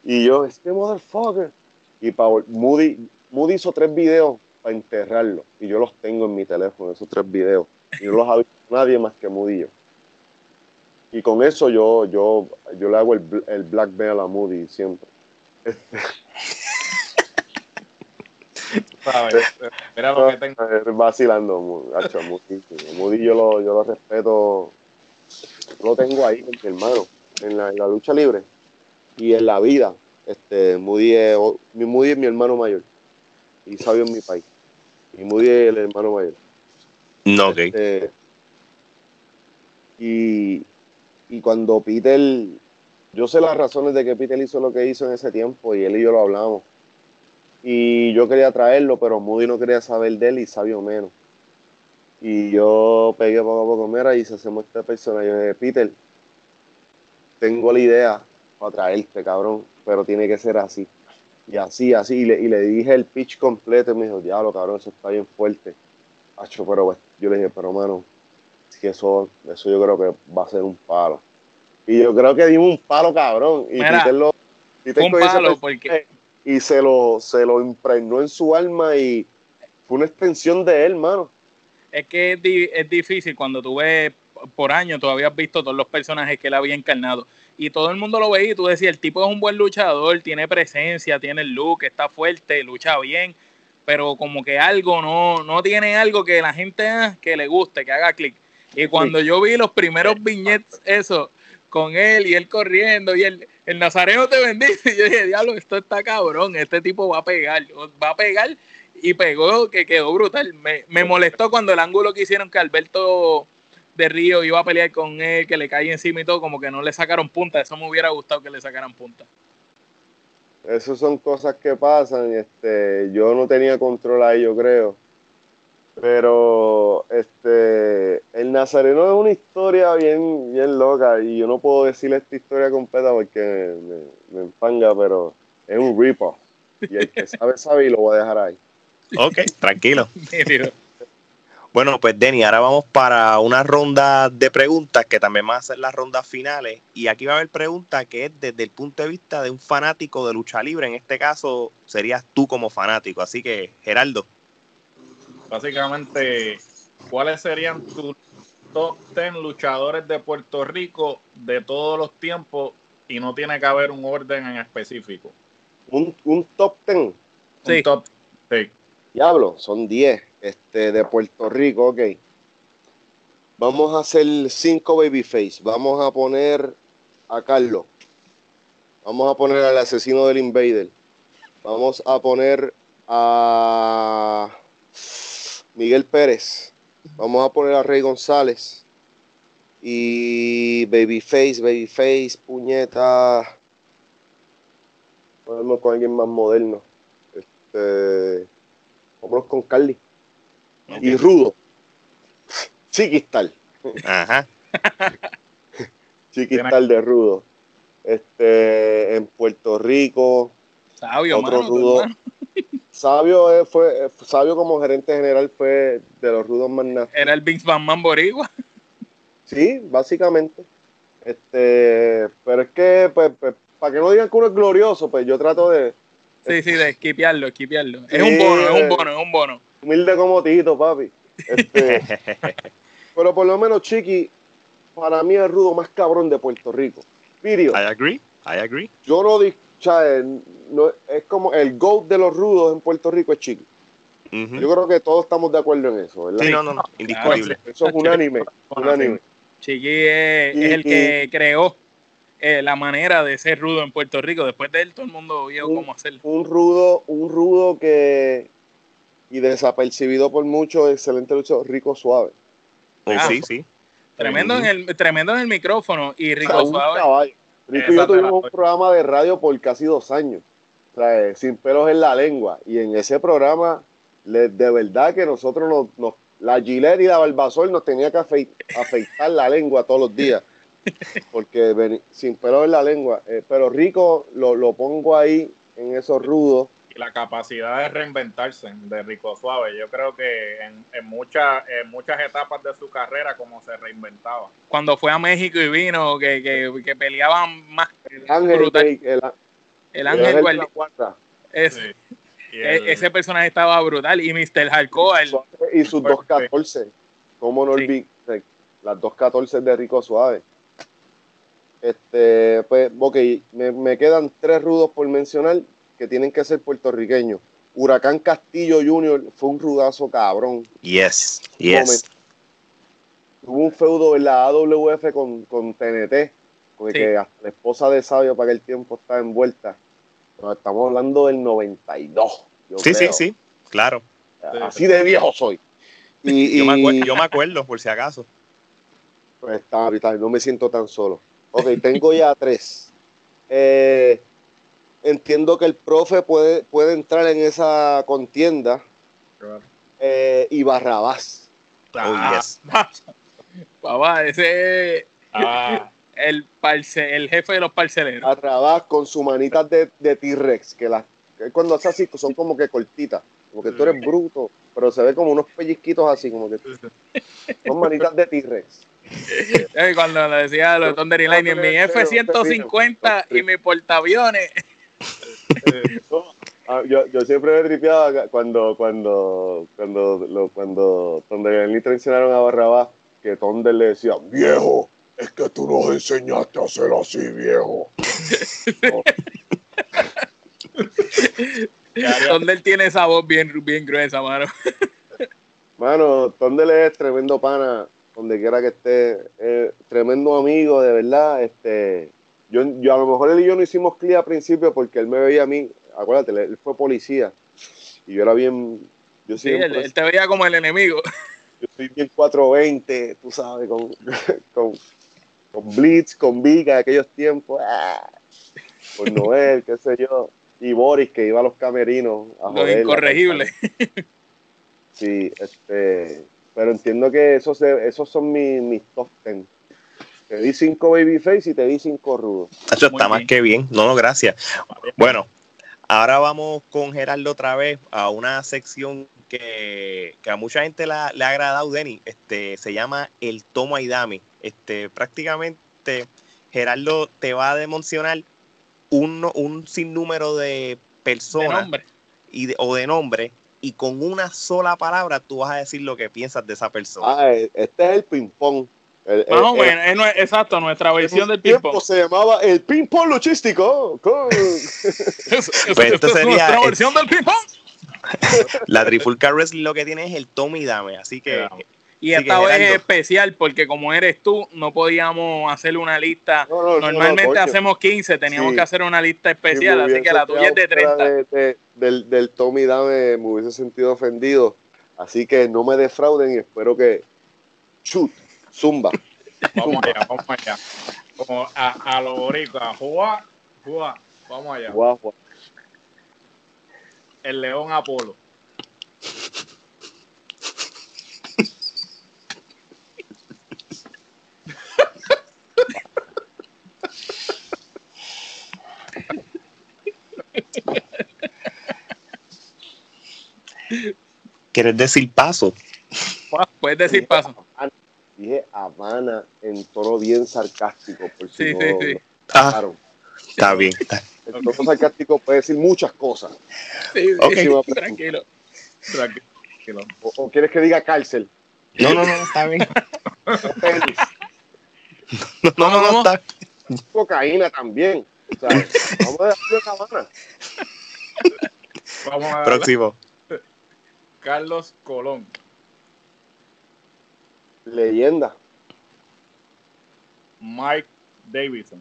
Y yo, este motherfucker. Y Moody, Moody hizo tres videos para enterrarlo. Y yo los tengo en mi teléfono, esos tres videos. Y no los ha visto nadie más que Moody y con eso yo, yo, yo le hago el, el black belt a Moody siempre. [laughs] Mira lo que tengo. Vacilando, Moody, yo lo, yo lo respeto. Lo tengo ahí, mi hermano, en la, lucha libre y en la vida. Este, Moody es, mi Moody es mi hermano mayor y sabio en mi país. Y Moody es el hermano mayor. No, ok. Este, y, y cuando Peter, yo sé las razones de que Peter hizo lo que hizo en ese tiempo y él y yo lo hablamos y yo quería traerlo, pero Moody no quería saber de él y Sabio menos. Y yo pegué poco a poco, mira, y se hacemos esta persona. Yo dije, Peter, tengo la idea para traerte, cabrón, pero tiene que ser así. Y así, así. Y le, y le dije el pitch completo y me dijo, diablo, cabrón, eso está bien fuerte. Hacho, pero pues, yo le dije, pero mano, es que eso, eso yo creo que va a ser un palo. Y yo creo que dimos un palo, cabrón. Y Peter lo. un palo, porque y se lo, se lo impregnó en su alma y fue una extensión de él, mano. Es que es, difícil cuando tú ves por años, tú habías visto todos los personajes que él había encarnado y todo el mundo lo veía y tú decías, el tipo es un buen luchador, tiene presencia, tiene el look, está fuerte, lucha bien, pero como que algo no, no tiene algo que la gente ah, que le guste, que haga clic. Y cuando yo vi los primeros viñetes, eso, con él y él corriendo y él, el Nazareno te bendice. Y [laughs] yo dije, diablo, esto está cabrón, este tipo va a pegar, va a pegar y pegó que quedó brutal. Me, me molestó cuando el ángulo que hicieron que Alberto de Río iba a pelear con él, que le cae encima y todo, como que no le sacaron punta. Eso me hubiera gustado que le sacaran punta. Esas son cosas que pasan. Este, yo no tenía control ahí, yo creo. Pero este el Nazareno es una historia bien, bien loca y yo no puedo decirle esta historia completa porque me, empanga, pero es un rip Y el que sabe, sabe y lo voy a dejar ahí. Ok, tranquilo. [laughs] bueno, pues Denny, ahora vamos para una ronda de preguntas que también van a ser las rondas finales. Y aquí va a haber preguntas que es desde el punto de vista de un fanático de lucha libre. En este caso, serías tú como fanático. Así que, Geraldo, básicamente, ¿cuáles serían tus top 10 luchadores de Puerto Rico de todos los tiempos? Y no tiene que haber un orden en específico. Un, top 10. Sí. Un top, sí. Diablo, son 10 este, de Puerto Rico, ok. Vamos a hacer cinco babyface. Vamos a poner a Carlos. Vamos a poner al asesino del Invader. Vamos a poner a Miguel Pérez. Vamos a poner a Rey González. Y Babyface, Babyface, puñeta. Vamos con alguien más moderno. Este, vámonos con Carly. Y Rudo. Chiquistal. Ajá. Chiquistal de Rudo. Este, en Puerto Rico. Sabio, otro mano, rudo. Sabio eh, fue, eh, Sabio como gerente general fue de los rudos más. Era el Vince McMahon boricua. Sí, básicamente. Este, pero es que, pues, pues, para que no digan que uno es glorioso, pues yo trato de Sí, sí, de esquipearlo, esquipearlo. Es un bono, es eh. un bono, es un bono. Humilde como Tito, papi. Este, [laughs] pero por lo menos Chiqui, para mí es el rudo más cabrón de Puerto Rico. Pirio. I agree, I agree. Yo no, di- o sea, eh, no- es como el GOAT de los rudos en Puerto Rico es Chiqui. Yo creo que todos estamos de acuerdo en eso, ¿verdad? Sí, no, no, no, indiscutible. Eso es unánime, unánime. Chiqui es, Y- es el que creó eh, la manera de ser rudo en Puerto Rico. Después de él, todo el mundo vio Un- cómo hacerlo. Un rudo, un rudo que y desapercibido por muchos, excelente luchador, rico suave. Oh, Ah. sí, sí. Tremendo en el tremendo en el micrófono y O sea, Rico un Suave. caballo. Rico y yo tuvimos un programa de radio por casi dos años, o sea, eh, sin pelos en la lengua. Y en ese programa, le- de verdad que nosotros nos, nos- la Gillette y la Barbasol nos tenía que afei- afeitar la lengua todos los días. Porque sin pelos en la lengua. Eh, pero Rico lo, lo pongo ahí en esos rudos. La capacidad de reinventarse de Rico Suave. Yo creo que en, en, muchas, en muchas etapas de su carrera, como se reinventaba. Cuando fue a México y vino, que, que, que peleaban más. El ángel, Brutal. el, el- El el ángel, ángel de guardi- la guarda. es- Sí. Y e- el- ese personaje estaba brutal. Y Mr. Hardcore, y sus 2.14. ¿Cómo no Sí. Las 2.14 de Rico Suave. Este, pues, ok, me, me quedan tres rudos por mencionar que tienen que ser puertorriqueños. Huracán Castillo Jr. fue un rudazo cabrón. Yes, yes. Tuvo un feudo en la AWF con, con TNT, porque Sí. que hasta la esposa de Sabio para aquel tiempo estaba envuelta. Pero estamos hablando del 92. yo Sí, sí, creo. sí, claro. Así de viejo soy. Y, Yo me, yo acuerdo, por si acaso. Pues está, no me siento tan solo. Ok, tengo ya tres. Eh, entiendo que el profe puede, puede entrar en esa contienda eh, y Barrabás. Oh, Ah, yes. [laughs] papá, ese es ah, el, parce, el jefe de los parceleros. Barrabás con su manita de, de T-Rex, que las que cuando hace así son como que cortitas, como que tú eres bruto, pero se ve como unos pellizquitos así, como que son manitas de T-Rex. Eh, Cuando le decía a los Thunder y Lightning, mi F-150 y mi portaaviones. [laughs] No, ah, yo, yo siempre me tripeaba cuando cuando cuando lo, cuando Thunder y traicionaron a Barrabás que Thunder le decía viejo es que tú nos enseñaste a hacer así viejo [laughs] Thunder tiene esa voz bien, bien gruesa, mano. [laughs] mano Thunder es tremendo pana donde quiera que esté eh, tremendo amigo de verdad este yo, yo a lo mejor él y yo no hicimos clic al principio porque él me veía a mí acuérdate él fue policía y yo era bien yo Sí, él, te veía como el enemigo. [laughs] Yo soy bien 420, tú sabes, con, [laughs] con, con Blitz, con Vika de aquellos tiempos. ah, Con Noel, qué sé yo. Y Boris, que iba a los camerinos a Los incorregibles. Sí, este. Pero entiendo que esos, esos son mis, mis top 10. Te di 5 babyface y te di 5 rudos. Eso Muy está más bien. que bien. No, no, gracias. Bueno, ahora vamos con Gerardo otra vez a una sección que, que a mucha gente la- le ha agradado, Denny. Este, se llama El Toma y Dame. Este, prácticamente Gerardo te va a demonstrar un, un sinnúmero de De personas y de- o de nombre y con una sola palabra tú vas a decir lo que piensas de esa persona. Ah, este es el ping-pong. El- Más el- o el- menos, es nue- exacto, nuestra versión del ping-pong. se llamaba el ping-pong luchístico. [laughs] Pues esto sería- nuestra es- versión del ping-pong. [laughs] La Trifulca Wrestling lo que tiene es el toma y dame. Así que. Y esta vez es especial porque como eres tú, no podíamos hacer una lista. Normalmente hacemos 15, teníamos que hacer una lista especial, así que la tuya es de 30. del, del Tommy Dame me hubiese sentido ofendido. Así que no me defrauden y espero que chut, zumba. Vamos allá, vamos allá. Como a, a los boricuas, juá, juá, vamos allá. El León Apolo. ¿Quieres decir paso? Puedes decir paso. Dije Habana en tono bien sarcástico, por si sí, no, sí, sí. Ah, está bien. El tono sarcástico puede decir muchas cosas. Sí, okay. tranquilo. Tranquilo. O, quieres que diga cárcel? No, no, no, está bien. no, no, no, no, está bien. Cocaína también. vamos a decir Habana. Vamos a Próximo. Carlos Colón. Leyenda. Mike Davidson.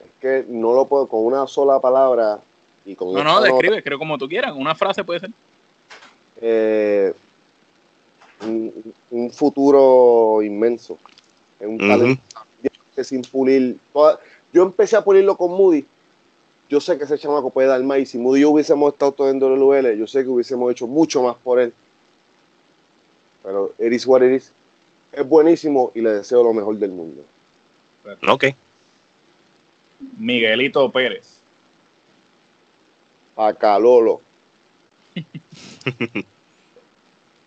Es que no lo puedo con una sola palabra y con No, no, describe, creo como tú quieras. Una frase puede ser. Eh, un, futuro inmenso. un talento que sin pulir. yo empecé a pulirlo con Moody yo sé que ese chamaco puede dar más y si Moody y yo hubiésemos estado todos en WL, yo sé que hubiésemos hecho mucho más por él. Pero it is what it is. Es buenísimo y le deseo lo mejor del mundo. Ok. Miguelito Pérez. Pacalolo. [laughs]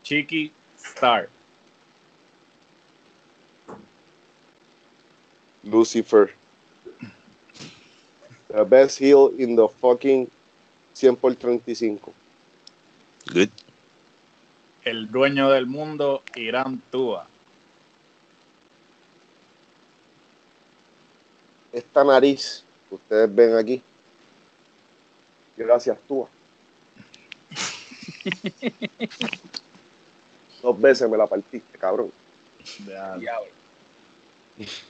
Chiqui Star. Lucifer. The best heel in the fucking 100 por 35. Good. El dueño del mundo, Irán Tua. Esta nariz que ustedes ven aquí. Gracias, Tua. [laughs] Dos veces me la partiste, cabrón. Diablo. Ese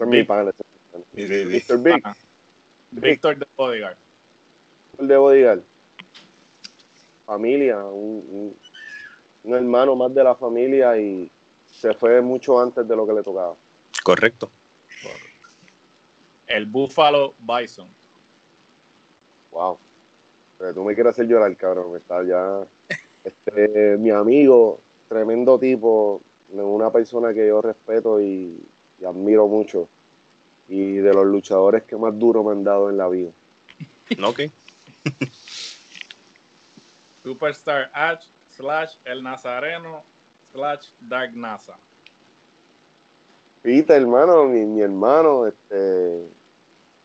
es mi pan. Mr. Big. Víctor de Bodyguard. De Bodyguard. Familia, un, hermano más de la familia y se fue mucho antes de lo que le tocaba. Correcto. El Buffalo Bison. Wow. Pero tú me quieres hacer llorar, cabrón. Está ya. Este, mi amigo, tremendo tipo, una persona que yo respeto y admiro mucho y de los luchadores que más duro me han dado en la vida. Ok. [laughs] Superstar H slash El Nazareno slash Dark NASA. Pita, hermano, mi, mi, hermano, este,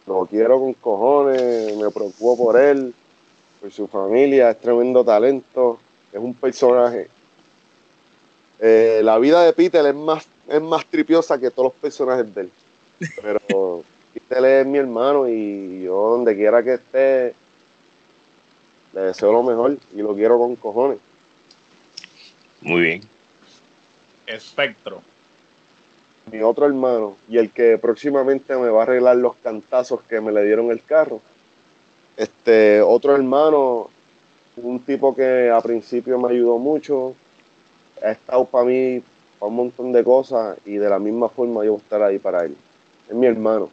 lo quiero con cojones, me preocupo por él, por su familia, es tremendo talento, es un personaje. Eh, la vida de Peter es más, es más tripiosa que todos los personajes de él. Pero él es mi hermano y yo donde quiera que esté, le deseo lo mejor y lo quiero con cojones. Muy bien. Espectro. Mi otro hermano y el que próximamente me va a arreglar los cantazos que me le dieron el carro. Este otro hermano, un tipo que a principio me ayudó mucho, ha estado para mí para un montón de cosas y de la misma forma yo voy a estar ahí para él es mi hermano.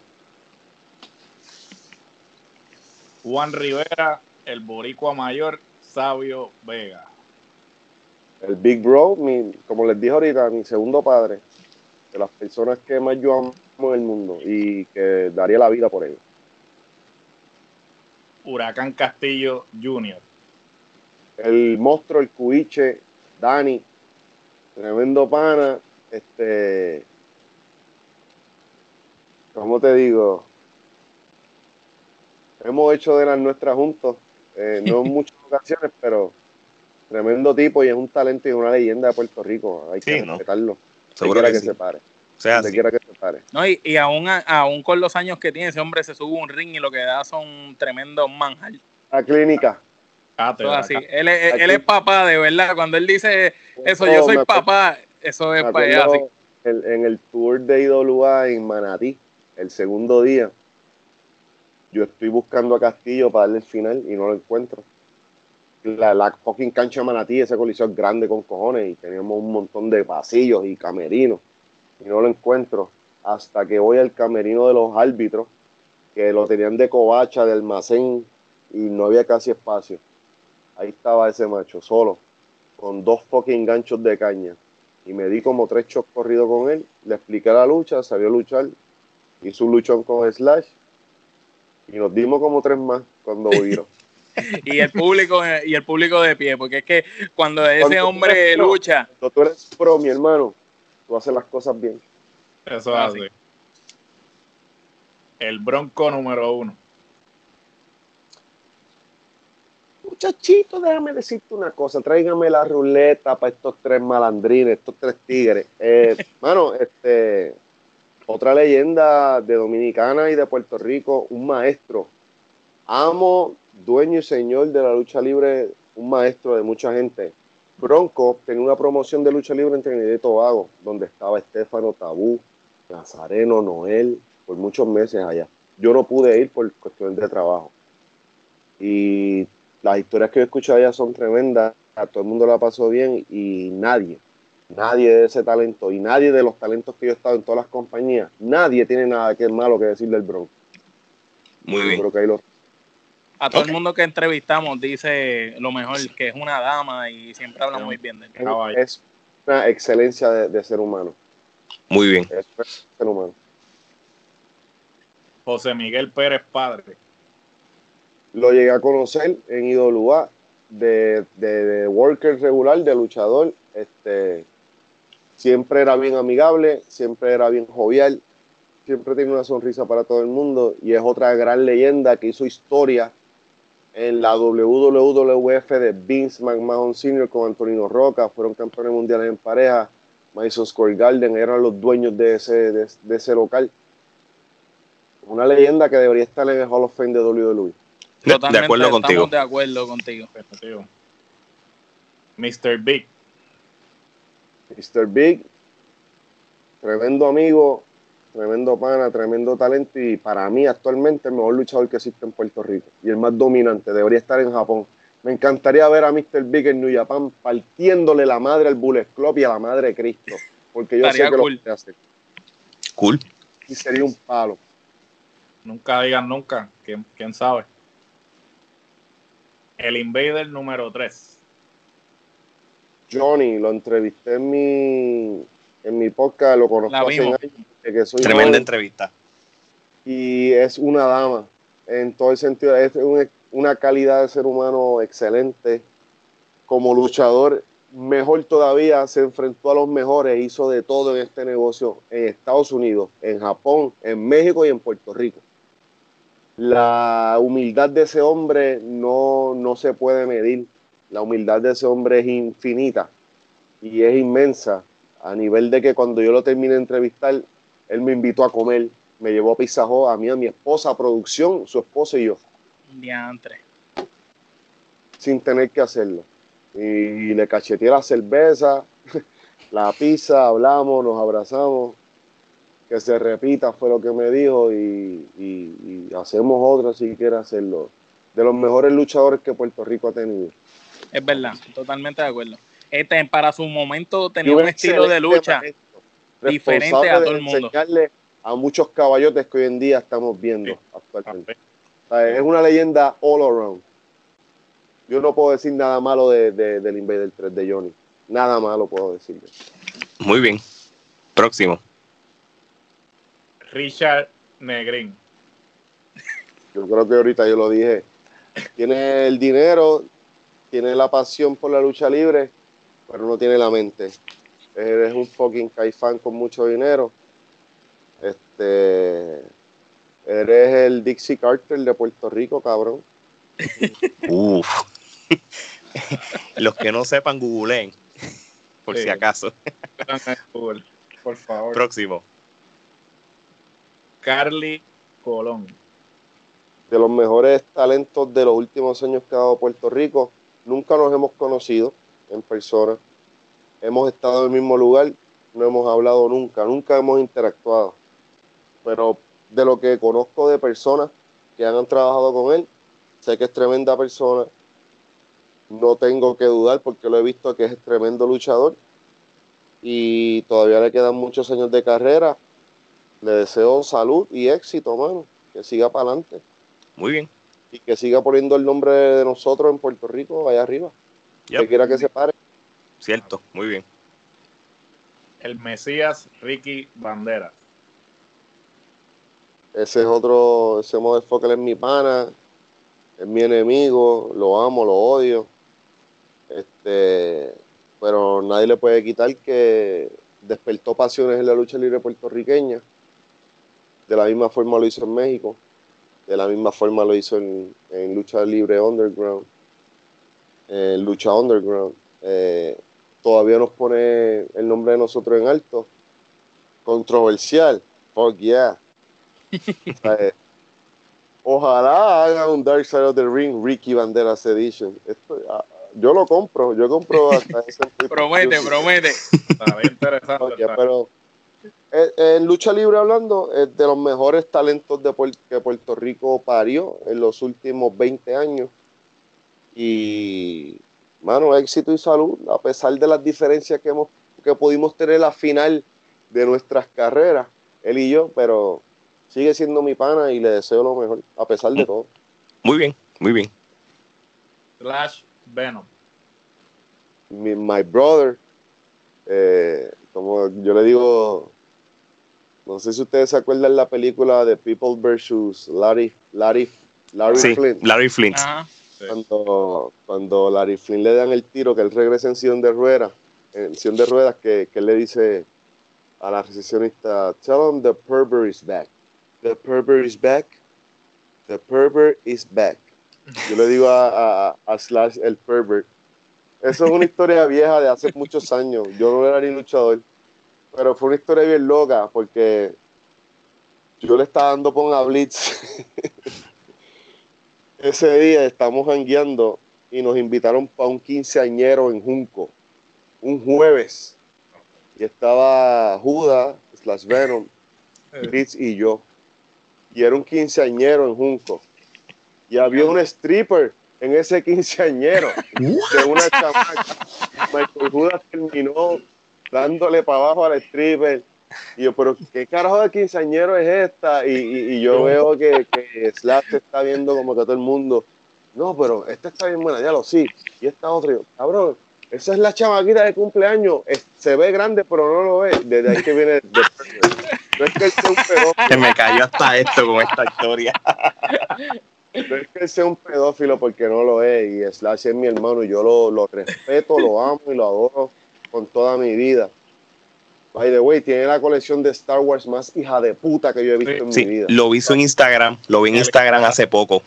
Juan Rivera, el boricua mayor, Sabio Vega. El Big Bro, como les dije ahorita, mi segundo padre, de las personas que más yo amo en el mundo y que daría la vida por ellos. Huracán Castillo Jr. El monstruo, el cuiche, Dani, tremendo pana, este ¿cómo te digo? Hemos hecho de las nuestras juntos, eh, no en [laughs] muchas ocasiones, pero tremendo tipo y es un talento y una leyenda de Puerto Rico. Hay que respetarlo. Seguro que, se pare. O sea, quiera que se pare. No, y, y aún, aún, con los años que tiene ese hombre, se sube un ring y lo que da son tremendos manjar. La clínica. Ah, así. Él, es, él es papá, de verdad. Cuando él dice eso, yo soy papá, eso es para así. En, el tour de IWA en Manatí, el segundo día, yo estoy buscando a Castillo para darle el final y no lo encuentro. La, la fucking cancha de Manatí, ese coliseo es grande con cojones y teníamos un montón de pasillos y camerinos y no lo encuentro hasta que voy al camerino de los árbitros que lo tenían de covacha, de almacén y no había casi espacio. Ahí estaba ese macho, solo, con dos fucking ganchos de caña. Y me di como tres shots corridos con él. Le expliqué la lucha, salió a luchar. Hizo un luchón con Slash. Y nos dimos como tres más cuando [laughs] vino. y el público y el público de pie, porque es que cuando ese hombre lucha. Cuando tú eres pro, mi hermano, tú haces las cosas bien. Eso es así. El bronco número uno. muchachito, déjame decirte una cosa, tráigame la ruleta para estos tres malandrines, estos tres tigres. Eh, [laughs] mano, este, otra leyenda de Dominicana y de Puerto Rico, un maestro, amo, dueño y señor de la lucha libre, un maestro de mucha gente. Bronco tenía una promoción de lucha libre en Trinidad y Tobago, donde estaba Estefano Tabú, Nazareno, Noel, por muchos meses allá. Yo no pude ir por cuestiones de trabajo. Y las historias que yo escucho allá son tremendas, a todo el mundo la pasó bien y nadie, nadie de ese talento y nadie de los talentos que yo he estado en todas las compañías, nadie tiene nada que malo que decir del Bronx. Muy bien. A todo el mundo que entrevistamos dice lo mejor, que es una dama y siempre habla muy bien de él. Es una excelencia de, ser humano. Muy bien. Es ser humano. José Miguel Pérez Padre. Lo llegué a conocer en IWA de, de, worker regular, de luchador. Este, siempre era bien amigable, siempre era bien jovial, siempre tiene una sonrisa para todo el mundo y es otra gran leyenda que hizo historia en la WWF de Vince McMahon Sr. con Antonino Roca, fueron campeones mundiales en pareja, Madison Square Garden, eran los dueños de ese, de ese local. Una leyenda que debería estar en el Hall of Fame de WWE de acuerdo contigo. Estamos de acuerdo contigo. Mr. Big. Mr. Big, tremendo amigo, tremendo pana, tremendo talento y para mí actualmente el mejor luchador que existe en Puerto Rico y el más dominante. Debería estar en Japón. Me encantaría ver a Mr. Big en New Japan partiéndole la madre al Bullet Club y a la madre de Cristo, porque yo sé que lo puede hacer. Cool. Y sería un palo. Nunca digan nunca, quién, quién sabe. El Invader número 3. Johnny, lo entrevisté en mi, en mi podcast, lo conozco hace años. Tremenda entrevista. Y es una dama, en todo el sentido, es una calidad de ser humano excelente. Como luchador, mejor todavía, se enfrentó a los mejores, hizo de todo en este negocio en Estados Unidos, en Japón, en México y en Puerto Rico la humildad de ese hombre no, no se puede medir. La humildad de ese hombre es infinita y es inmensa. A nivel de que cuando yo lo terminé de entrevistar, él me invitó a comer, me llevó a Pizzajó, a mí, a mi esposa, a producción, su esposa y yo. Diantre. Sin tener que hacerlo. Y le cacheteé la cerveza, [laughs] la pizza, hablamos, nos abrazamos que se repita, fue lo que me dijo, y, hacemos otra si quiere hacerlo. De los mejores luchadores que Puerto Rico ha tenido. Es verdad, totalmente de acuerdo. Este, para su momento tenía un estilo de lucha diferente a todo el mundo. Enseñarle a muchos caballotes que hoy en día estamos viendo actualmente. es una leyenda all around. Yo no puedo decir nada malo de, de, del Invader 3 de Johnny. Nada malo puedo decirle. Muy bien. Próximo. Richard Negrín. Yo creo que ahorita yo lo dije. Tiene el dinero, tiene la pasión por la lucha libre, pero no tiene la mente. Eres un fucking caifán con mucho dinero. Este. Eres el Dixie Carter de Puerto Rico, cabrón. [laughs] Uf. [laughs] Los que no sepan, googleen. Por si acaso. Por favor. Próximo. Carly Colón. de los mejores talentos de los últimos años que ha dado Puerto Rico. Nunca nos hemos conocido en persona. Hemos estado en el mismo lugar, no hemos hablado nunca, nunca hemos interactuado. Pero de lo que conozco de personas que han trabajado con él, sé que es tremenda persona. No tengo que dudar porque lo he visto que es tremendo luchador y todavía le quedan muchos años de carrera. Le deseo salud y éxito, mano. Que siga para adelante. Muy bien. Y que siga poniendo el nombre de nosotros en Puerto Rico allá arriba. Que quiera que se pare. Cierto, muy bien. El Mesías Ricky Bandera. Ese es otro, ese motherfucker es mi pana, es mi enemigo, lo amo, lo odio. Este, pero nadie le puede quitar que despertó pasiones en la lucha libre puertorriqueña. De la misma forma lo hizo en México, de la misma forma lo hizo en, lucha libre underground, en lucha underground. Eh, todavía nos pone el nombre de nosotros en alto. Controversial, fuck yeah. [laughs] Eh, ojalá haga un Dark Side of the Ring Ricky Banderas Edition. Esto, ah, yo lo compro, yo compro hasta ese [laughs] Promete, promete. Está interesante. pero en lucha libre hablando, es de los mejores talentos de que Puerto Rico parió en los últimos 20 años. Y, mano, éxito y salud, a pesar de las diferencias que, hemos, que pudimos tener la final de nuestras carreras, él y yo, pero sigue siendo mi pana y le deseo lo mejor, a pesar de todo. Muy bien, muy bien. Slash Venom. My, brother, eh, como yo le digo, no sé si ustedes se acuerdan la película de People vs. Larry, Larry, Larry Flint. Larry Flint. Cuando, cuando Larry Flint le dan el tiro, que él regresa en sillón de ruedas, en sillón de ruedas, que, que él le dice a la recepcionista, tell him the pervert is back. The pervert is back. The pervert is back. Yo le digo a, a, Slash el pervert. Eso es una [laughs] historia vieja de hace muchos años. Yo no era ni luchador. Pero fue una historia bien loca porque yo le estaba dando pon a Blitz. [laughs] Ese día estamos jangueando y nos invitaron para un quinceañero en Junco. Un jueves. Y estaba Judas, Slash Venom, [laughs] Blitz y yo. Y era un quinceañero en Junco y había un stripper en ese quinceañero de una chamaca. Michael Judas terminó dándole para abajo al stripper. Y yo, pero ¿qué carajo de quinceañero es esta? Y, yo veo que, que Slash está viendo como que todo el mundo. No, pero esta está bien buena, ya lo sí. Y esta otra, yo, cabrón, esa es la chamaquita de cumpleaños. se ve grande, pero no lo ve. Desde ahí que viene. [laughs] no es que él sea un pedófilo. [laughs] Se me cayó hasta esto con esta historia. No es que sea un pedófilo porque no lo es. Y Slash es mi hermano y yo lo, lo respeto, lo amo y lo adoro con toda mi vida. By the way, tiene la colección de Star Wars más hija de puta que yo he visto en mi vida. Lo vi en Instagram, lo vi en Instagram hace poco.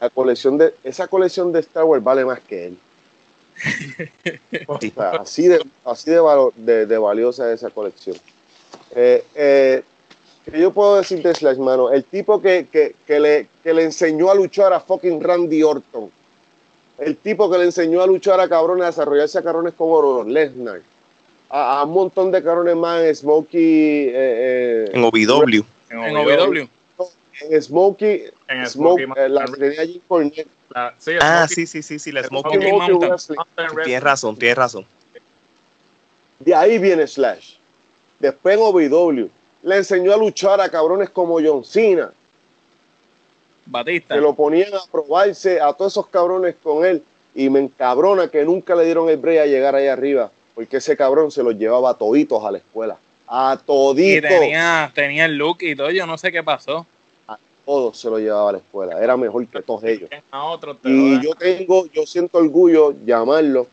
La colección de, esa colección de Star Wars vale más que él. [laughs] así de, así de, de, valiosa esa colección. Eh, eh, ¿Qué yo puedo decir de Slash, mano? El tipo que, le, le enseñó a luchar a fucking Randy Orton. El tipo que le enseñó a luchar a cabrones, a desarrollarse a cabrones como Lesnar. A, un montón de cabrones más en Smokey. Eh, eh, en OVW. En OVW. En Smokey. En Smokey. Eh, la tenía allí ah, sí, sí, sí, sí, la Smokey, Tienes razón, tienes razón. De ahí viene Slash. Después en OVW le enseñó a luchar a cabrones como John Cena. Batista. Que lo ponían a probarse a todos esos cabrones con él. Y me encabrona que nunca le dieron el break a llegar ahí arriba. Porque ese cabrón se los llevaba a toditos a la escuela. A toditos. Y tenía, tenía el look y todo. Yo no sé qué pasó. A todos se lo llevaba a la escuela. Era mejor que todos ellos. y yo tengo, yo siento orgullo llamarlo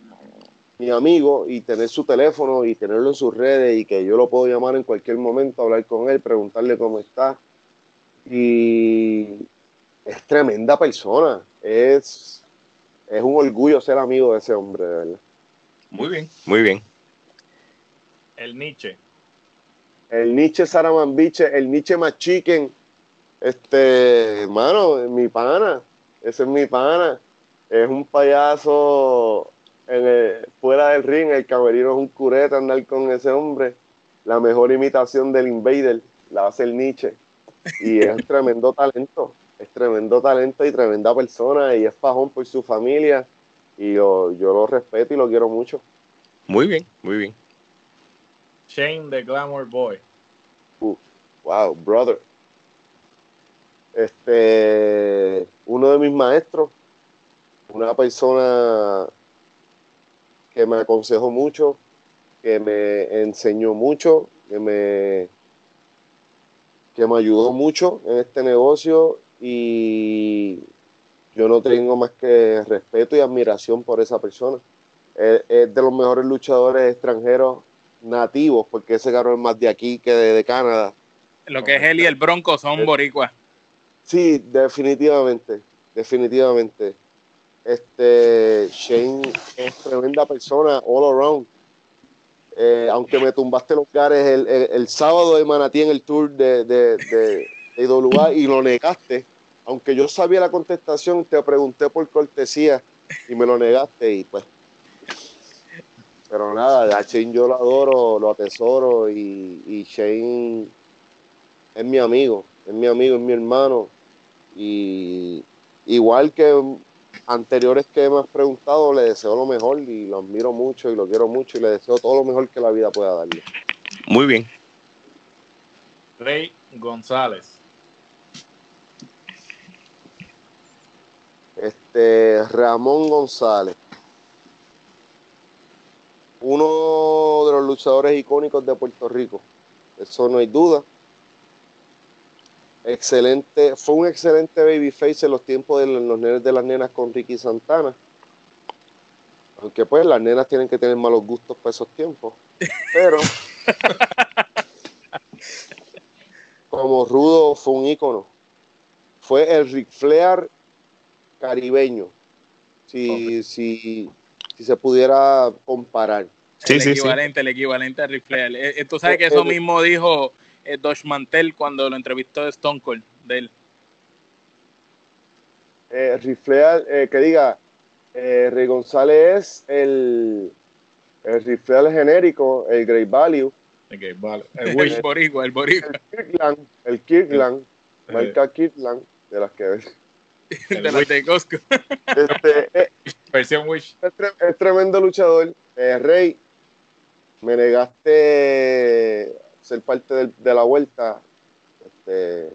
mi amigo y tener su teléfono y tenerlo en sus redes y que yo lo puedo llamar en cualquier momento, hablar con él, preguntarle cómo está. Y es tremenda persona. Es, es un orgullo ser amigo de ese hombre, de verdad. Muy bien, muy bien. El Nietzsche. El Nietzsche Saraman Biche, el Nietzsche más chicken Este, hermano, mi pana, ese es mi pana. Es un payaso en fuera del ring, el camerino es un cureta andar con ese hombre. La mejor imitación del Invader la hace el Nietzsche. Y es tremendo talento, es tremendo talento y tremenda persona y es fajón por su familia. Y yo, yo lo respeto y lo quiero mucho. Muy bien, muy bien. Shane the Glamour Boy. wow, brother. Este, uno de mis maestros, una persona que me aconsejó mucho, que me enseñó mucho, que me, que me ayudó mucho en este negocio y yo no tengo más que respeto y admiración por esa persona. Es, de los mejores luchadores extranjeros nativos, porque ese carro es más de aquí que de, Canadá. Lo que es él y el Bronco son boricuas. Sí, definitivamente, definitivamente. Este Shane es tremenda persona all around. Eh, aunque me tumbaste los cares el, el, sábado de Manatí en el tour de, de, de, IWA y lo negaste, aunque yo sabía la contestación, te pregunté por cortesía y me lo negaste y pues. Pero nada, a Shane yo lo adoro, lo atesoro y, y Shane es mi amigo, es mi amigo, es mi hermano y igual que anteriores que me has preguntado, le deseo lo mejor y lo admiro mucho y lo quiero mucho y le deseo todo lo mejor que la vida pueda darle. Muy bien. Rey González. Este, Ramón González. Uno de los luchadores icónicos de Puerto Rico. Eso no hay duda excelente, fue un excelente babyface en los tiempos de los nenes de las nenas con Ricky Santana. Aunque pues las nenas tienen que tener malos gustos para esos tiempos. Pero [laughs] como Rudo fue un ícono. Fue el Ric Flair caribeño. Si, si, si se pudiera comparar. el equivalente, el equivalente a Ric Flair. Eh, eh, tú sabes que eso mismo dijo eh, Mantel cuando lo entrevistó de Stone Cold de él. Eh, rifleal, eh, que diga, eh, Rey González es el, el rifleal genérico, el Great Value. El Great Value. [laughs] El Wish Boricua, el Boricua. El Kirkland, el Kirkland, eh. marca Kirkland, de las que ves. [laughs] de las de Costco. Este, eh, [laughs] Versión Wish. Es, tre es tremendo luchador. Eh, Rey, me negaste ser parte de, la vuelta, este,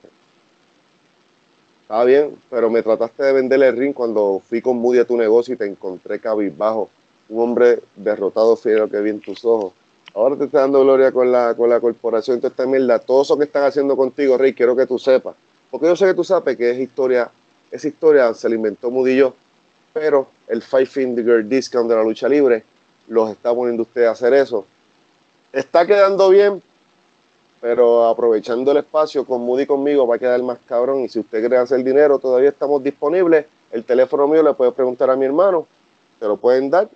estaba bien, pero me trataste de vender el ring cuando fui con Moody a tu negocio y te encontré cabizbajo. Un hombre derrotado fiel que vi en tus ojos. Ahora te está dando gloria con la, con la corporación. Entonces, esta mierda, todo eso que están haciendo contigo, Rey, quiero que tú sepas. Porque yo sé que tú sabes que es historia, esa historia se la inventó yo, pero el Five Finger Discount de la lucha libre los está poniendo usted a hacer eso. Está quedando bien, pero aprovechando el espacio con Moody conmigo va a quedar más cabrón. Y si usted quiere hacer dinero, todavía estamos disponibles. El teléfono mío le puede preguntar a mi hermano, se lo pueden dar.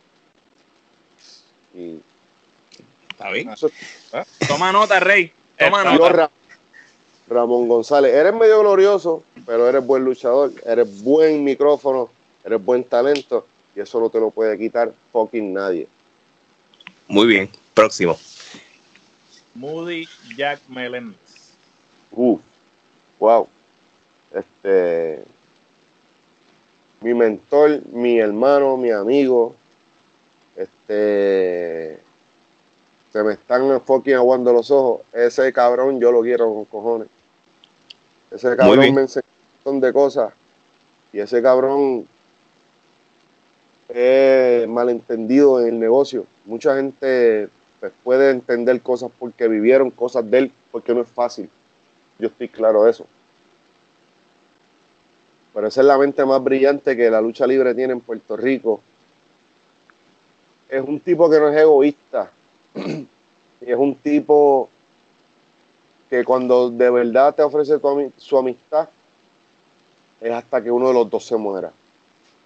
Y Está bien. Ah. Toma nota, Rey. Toma nota. Ramón González, eres medio glorioso, pero eres buen luchador, eres buen micrófono, eres buen talento y eso no te lo puede quitar fucking nadie. Muy bien, próximo. Moody Jack Melendez. Uh, wow. Este, mi mentor, mi hermano, mi amigo, este, se me están fucking aguando los ojos. Ese cabrón yo lo quiero con cojones. Ese cabrón me enseñó de cosas y ese cabrón es malentendido en el negocio. Mucha gente pues, puede entender cosas porque vivieron cosas de él, porque no es fácil. Yo estoy claro de eso. Pero esa es la mente más brillante que la lucha libre tiene en Puerto Rico. Es un tipo que no es egoísta. [clears throat] es un tipo que cuando de verdad te ofrece su amistad, es hasta que uno de los dos se muera.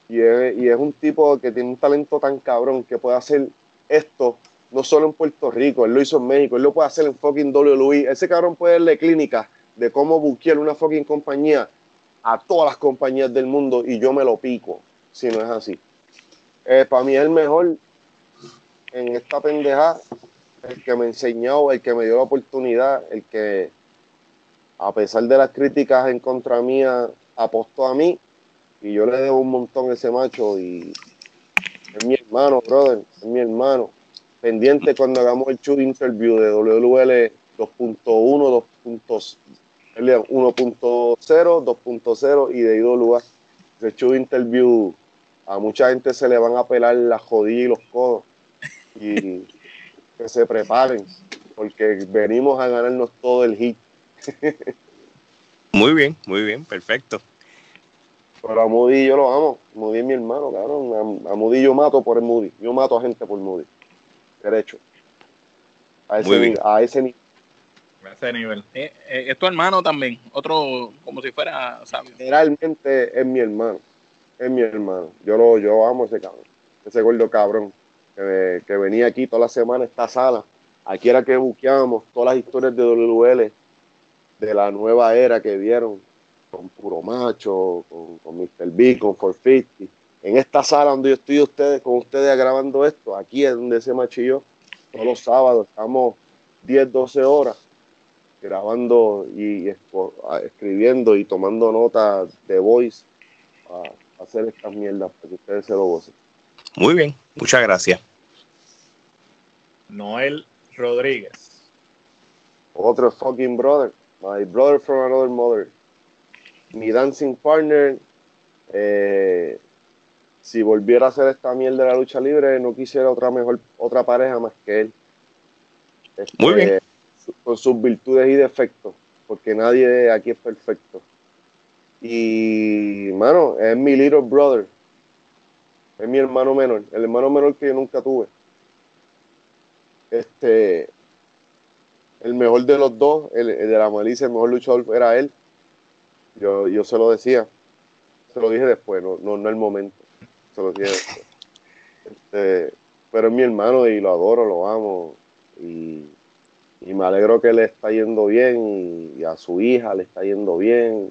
Y es, y es un tipo que tiene un talento tan cabrón que puede hacer esto no solo en Puerto Rico, él lo hizo en México, él lo puede hacer en fucking WWE. Ese cabrón puede darle clínica de cómo buquear una fucking compañía a todas las compañías del mundo y yo me lo pico, si no es así. Eh, para mí es el mejor en esta pendeja, el que me enseñó, el que me dio la oportunidad, el que a pesar de las críticas en contra mía, apostó a mí y yo le debo un montón a ese macho y es mi hermano, brother, es mi hermano. Pendiente cuando hagamos el show interview de WL 2.1, 1.0, 2.0 y de IWA. El show interview a mucha gente se le van a pelar las jodillas y los codos y que se preparen porque venimos a ganarnos todo el hit. [laughs] muy bien, muy bien, perfecto. Pero a Moody yo lo amo. Moody es mi hermano, cabrón. A, Moody yo mato por el Moody. Yo mato a gente por Moody. Derecho. A ese, nivel, a ese nivel. A ese nivel. Eh, eh, es tu hermano también. Otro, como si fuera sabio. Realmente es mi hermano. Es mi hermano. Yo lo yo amo a ese cabrón. Ese gordo cabrón. Que, que venía aquí toda la semana a esta sala. Aquí era que buqueábamos todas las historias de WL de la nueva era que vieron con Puro Macho, con, con Mr. B, con 450. En esta sala donde yo estoy ustedes, con ustedes grabando esto, aquí es donde se machillo, todos los sábados estamos 10, 12 horas grabando y escribiendo y tomando notas de voice para hacer estas mierdas para que ustedes se lo gocen. Muy bien, muchas gracias. Noel Rodríguez. Otro fucking brother. My brother from another mother mi dancing partner, eh, si volviera a hacer esta mierda de la lucha libre, no quisiera otra mejor, otra pareja más que él. Muy bien. Este, con sus virtudes y defectos, porque nadie aquí es perfecto. Y, mano, es mi little brother. Es mi hermano menor, el hermano menor que yo nunca tuve. Este, el mejor de los dos, el, el de la malicia, el mejor luchador era él. Yo, yo se lo decía, se lo dije después, no, no, no el momento, se lo dije después. Este, pero es mi hermano y lo adoro, lo amo y, me alegro que le está yendo bien y, a su hija le está yendo bien.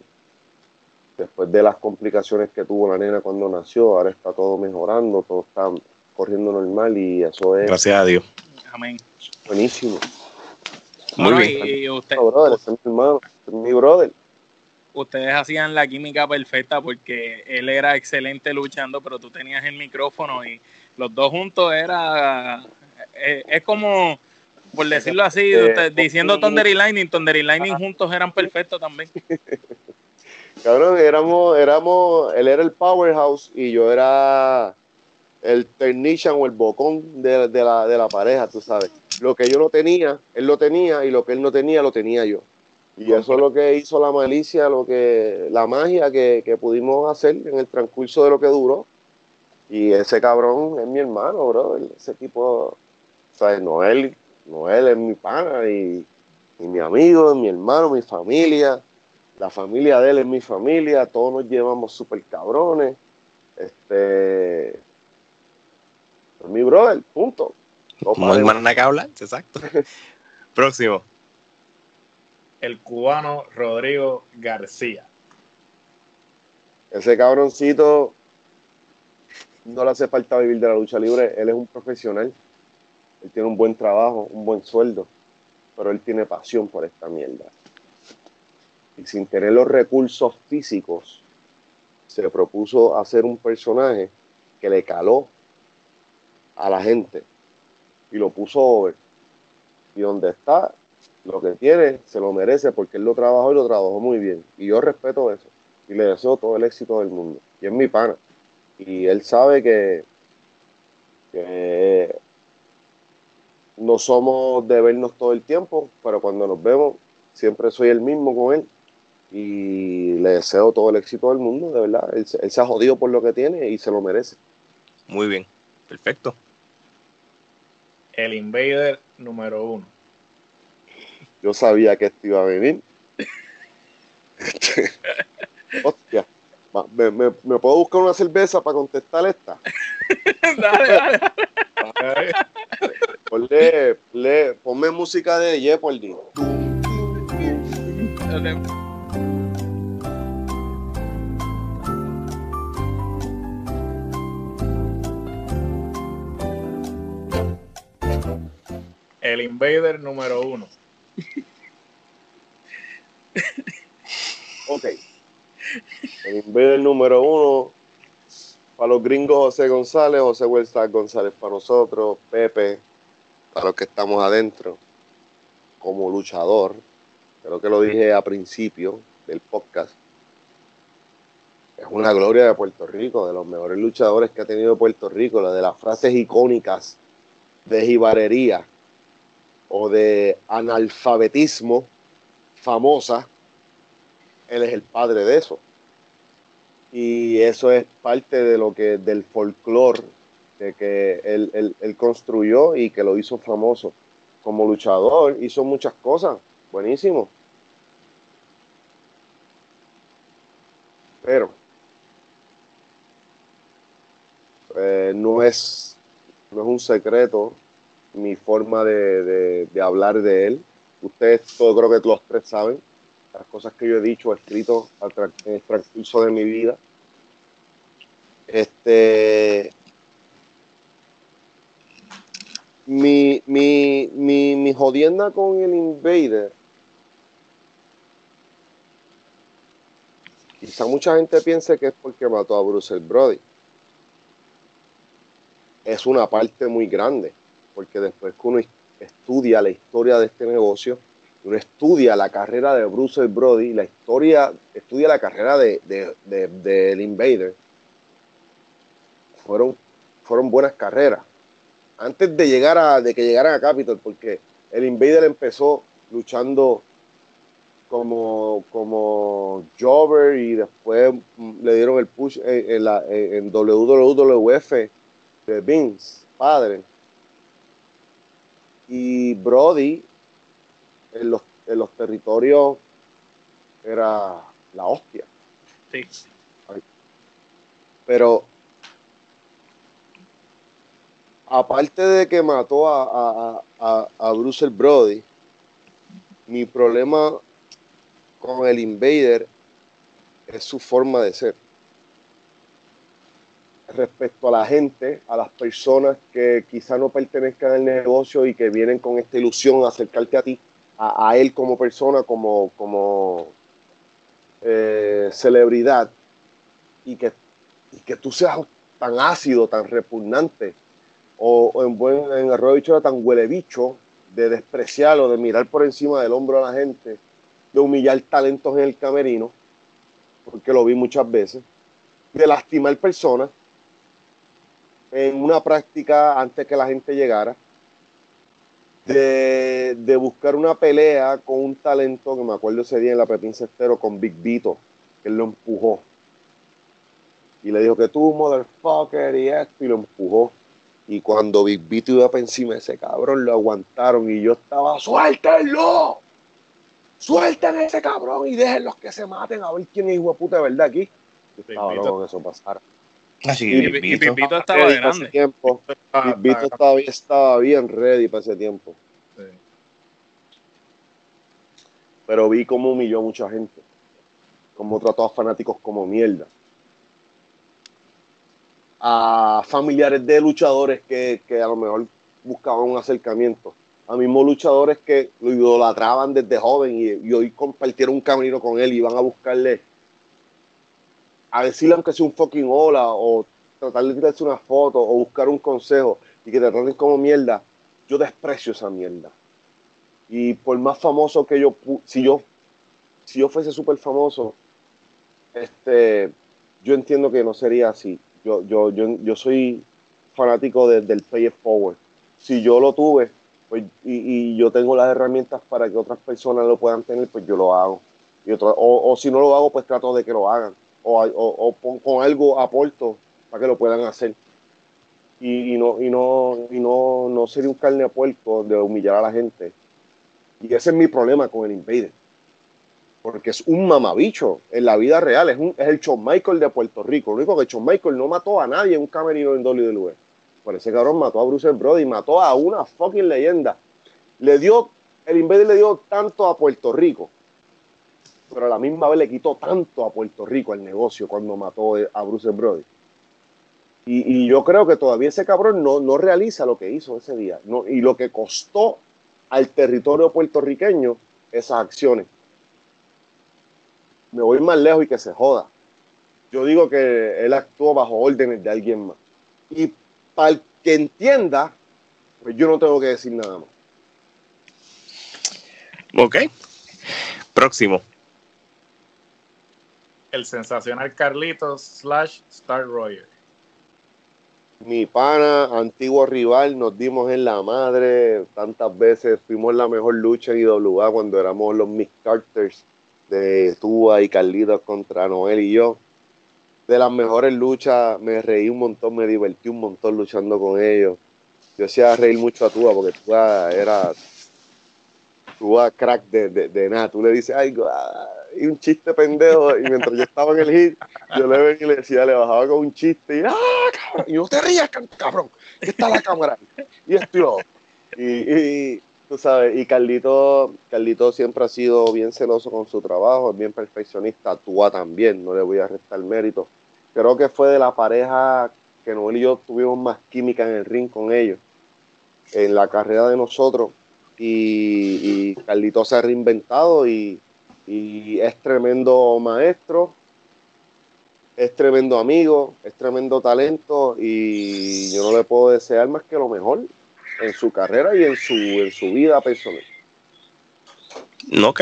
Después de las complicaciones que tuvo la nena cuando nació, ahora está todo mejorando, todo está corriendo normal y eso es... Gracias a Dios. Amén. Buenísimo. Muy bien. Y usted, brother, es mi hermano, es mi brother ustedes hacían la química perfecta porque él era excelente luchando, pero tú tenías el micrófono y los dos juntos era eh, es como por decirlo así, eh, diciendo Thunder y Lightning, Thunder y Lightning juntos eran perfectos también. [laughs] Cabrón, éramos, éramos, él era el powerhouse y yo era el technician o el bocón de, de, la, de la pareja, tú sabes. Lo que yo no tenía, él lo tenía y lo que él no tenía, lo tenía yo. Y eso es lo que hizo la malicia, lo que, la magia que, pudimos hacer en el transcurso de lo que duró. Y ese cabrón es mi hermano, bro. Ese tipo, o sea, Noel, Noel es mi pana y, mi amigo, mi hermano, mi familia. La familia de él es mi familia. Todos nos llevamos súper cabrones. Este. Es mi brother, punto. Hablar, exacto. [laughs] Próximo el cubano Rodrigo García. Ese cabroncito no le hace falta vivir de la lucha libre, él es un profesional, él tiene un buen trabajo, un buen sueldo, pero él tiene pasión por esta mierda. Y sin tener los recursos físicos, se propuso hacer un personaje que le caló a la gente y lo puso over. Y donde está, lo que tiene se lo merece porque él lo trabajó y lo trabajó muy bien. Y yo respeto eso. Y le deseo todo el éxito del mundo. Y es mi pana. Y él sabe que, no somos de vernos todo el tiempo, pero cuando nos vemos siempre soy el mismo con él. Y le deseo todo el éxito del mundo, de verdad. Él, él se ha jodido por lo que tiene y se lo merece. Muy bien, perfecto. El Invader número uno. Yo sabía que esto iba a venir. [laughs] Hostia. ¿Me, me, me puedo buscar una cerveza para contestar esta? [laughs] dale, dale. Ponle, ponme música de Jeopardy. El Invader número uno. ok. El Invader número uno. Para los gringos, José González, José Huerta González para nosotros, Pepe, para los que estamos adentro, como luchador. Creo que lo dije a principio del podcast. Es una gloria de Puerto Rico, de los mejores luchadores que ha tenido Puerto Rico, la de las frases icónicas de jibarería o de analfabetismo famosa, él es el padre de eso. Y eso es parte de lo que, del folclore de que él, él, construyó y que lo hizo famoso. Como luchador hizo muchas cosas, buenísimo. Pero eh, no, es, no es un secreto mi forma de, hablar de él. Ustedes, todo creo que los tres saben las cosas que yo he dicho, escrito en el transcurso de mi vida. Este, mi, mi, mi, mi jodienda con el Invader. Quizá mucha gente piense que es porque mató a Bruce Brody. Es una parte muy grande porque después que uno estudia la historia de este negocio, uno estudia la carrera de Bruce Brody, la historia, estudia la carrera de, de, Invader, fueron, fueron buenas carreras. Antes de llegar a, de que llegaran a Capitol, porque el Invader empezó luchando como, como Jobber y después le dieron el push en, la, en WWF de Vince, padre y Brody en los, en los territorios era la hostia. Sí. Pero aparte de que mató a, a, a, Bruce Brody, mi problema con el Invader es su forma de ser respecto a la gente, a las personas que quizá no pertenezcan al negocio y que vienen con esta ilusión a acercarte a ti, a, él como persona, como, como eh, celebridad, y que, que tú seas tan ácido, tan repugnante, o, en buen en error dicho tan huele bicho, de despreciarlo, de mirar por encima del hombro a la gente, de humillar talentos en el camerino, porque lo vi muchas veces, de lastimar personas, en una práctica antes que la gente llegara, de, buscar una pelea con un talento que me acuerdo ese día en la Pepín Cestero con Big Vito, que él lo empujó. Y le dijo que tú, motherfucker, y esto, y lo empujó. Y cuando Big Vito iba para encima de ese cabrón, lo aguantaron y yo estaba, ¡suéltenlo! ¡Suelten a ese cabrón y déjenlos que se maten a ver quién es hijo de puta de verdad aquí! Yo estaba loco que eso pasara. Así y, Pipito estaba grande. Tiempo. Pipito todavía estaba bien ready para ese tiempo. Pero vi cómo humilló a mucha gente. Cómo trató a fanáticos como mierda. A familiares de luchadores que, que a lo mejor buscaban un acercamiento. A mismos luchadores que lo idolatraban desde joven y, y hoy compartieron un camino con él y iban a buscarle a decirle aunque sea un fucking hola o tratar de tirarse una foto o buscar un consejo y que te traten como mierda, yo desprecio esa mierda. Y por más famoso que yo, si yo, si yo fuese súper famoso, este, yo entiendo que no sería así. Yo, yo, yo, yo soy fanático del pay it forward. Si yo lo tuve pues, y, yo tengo las herramientas para que otras personas lo puedan tener, pues yo lo hago. Y otro, o si no lo hago, pues trato de que lo hagan o, con algo aporto para que lo puedan hacer. Y, no, y, no, no, sería un carne a puerco de humillar a la gente. Y ese es mi problema con el Invader. Porque es un mamabicho en la vida real. Es, un, el Shawn Michael de Puerto Rico. Lo único que Shawn Michael no mató a nadie en un camerino en WWE. Por ese cabrón mató a Bruce Brody, mató a una fucking leyenda. Le dio, el Invader le dio tanto a Puerto Rico pero a la misma vez le quitó tanto a Puerto Rico el negocio cuando mató a Bruce Brody. Y, yo creo que todavía ese cabrón no, no realiza lo que hizo ese día no, y lo que costó al territorio puertorriqueño esas acciones. Me voy más lejos y que se joda. Yo digo que él actuó bajo órdenes de alguien más. Y para el que entienda, pues yo no tengo que decir nada más. Ok. Próximo. El sensacional Carlitos slash Star Royer. Mi pana, antiguo rival, nos dimos en la madre tantas veces. Fuimos la mejor lucha en IWA cuando éramos los Mick Carters de Tua y Carlitos contra Noel y yo. De las mejores luchas, me reí un montón, me divertí un montón luchando con ellos. Yo hacía reír mucho a Tua porque Tua era vas crack de, de, nada, tú le dices, ay, y un chiste pendejo, y mientras yo estaba en el hit, yo le venía y le decía, le bajaba con un chiste, y, ah, cabrón, y no te rías, cabrón, que está la cámara, y esto y Y, tú sabes, y Carlito, Carlito siempre ha sido bien celoso con su trabajo, es bien perfeccionista, actúa también, no le voy a restar mérito. Creo que fue de la pareja que Noel y yo tuvimos más química en el ring con ellos, en la carrera de nosotros, y, y Carlito se ha reinventado y, es tremendo maestro, es tremendo amigo, es tremendo talento y yo no le puedo desear más que lo mejor en su carrera y en su, en su vida personal. Ok.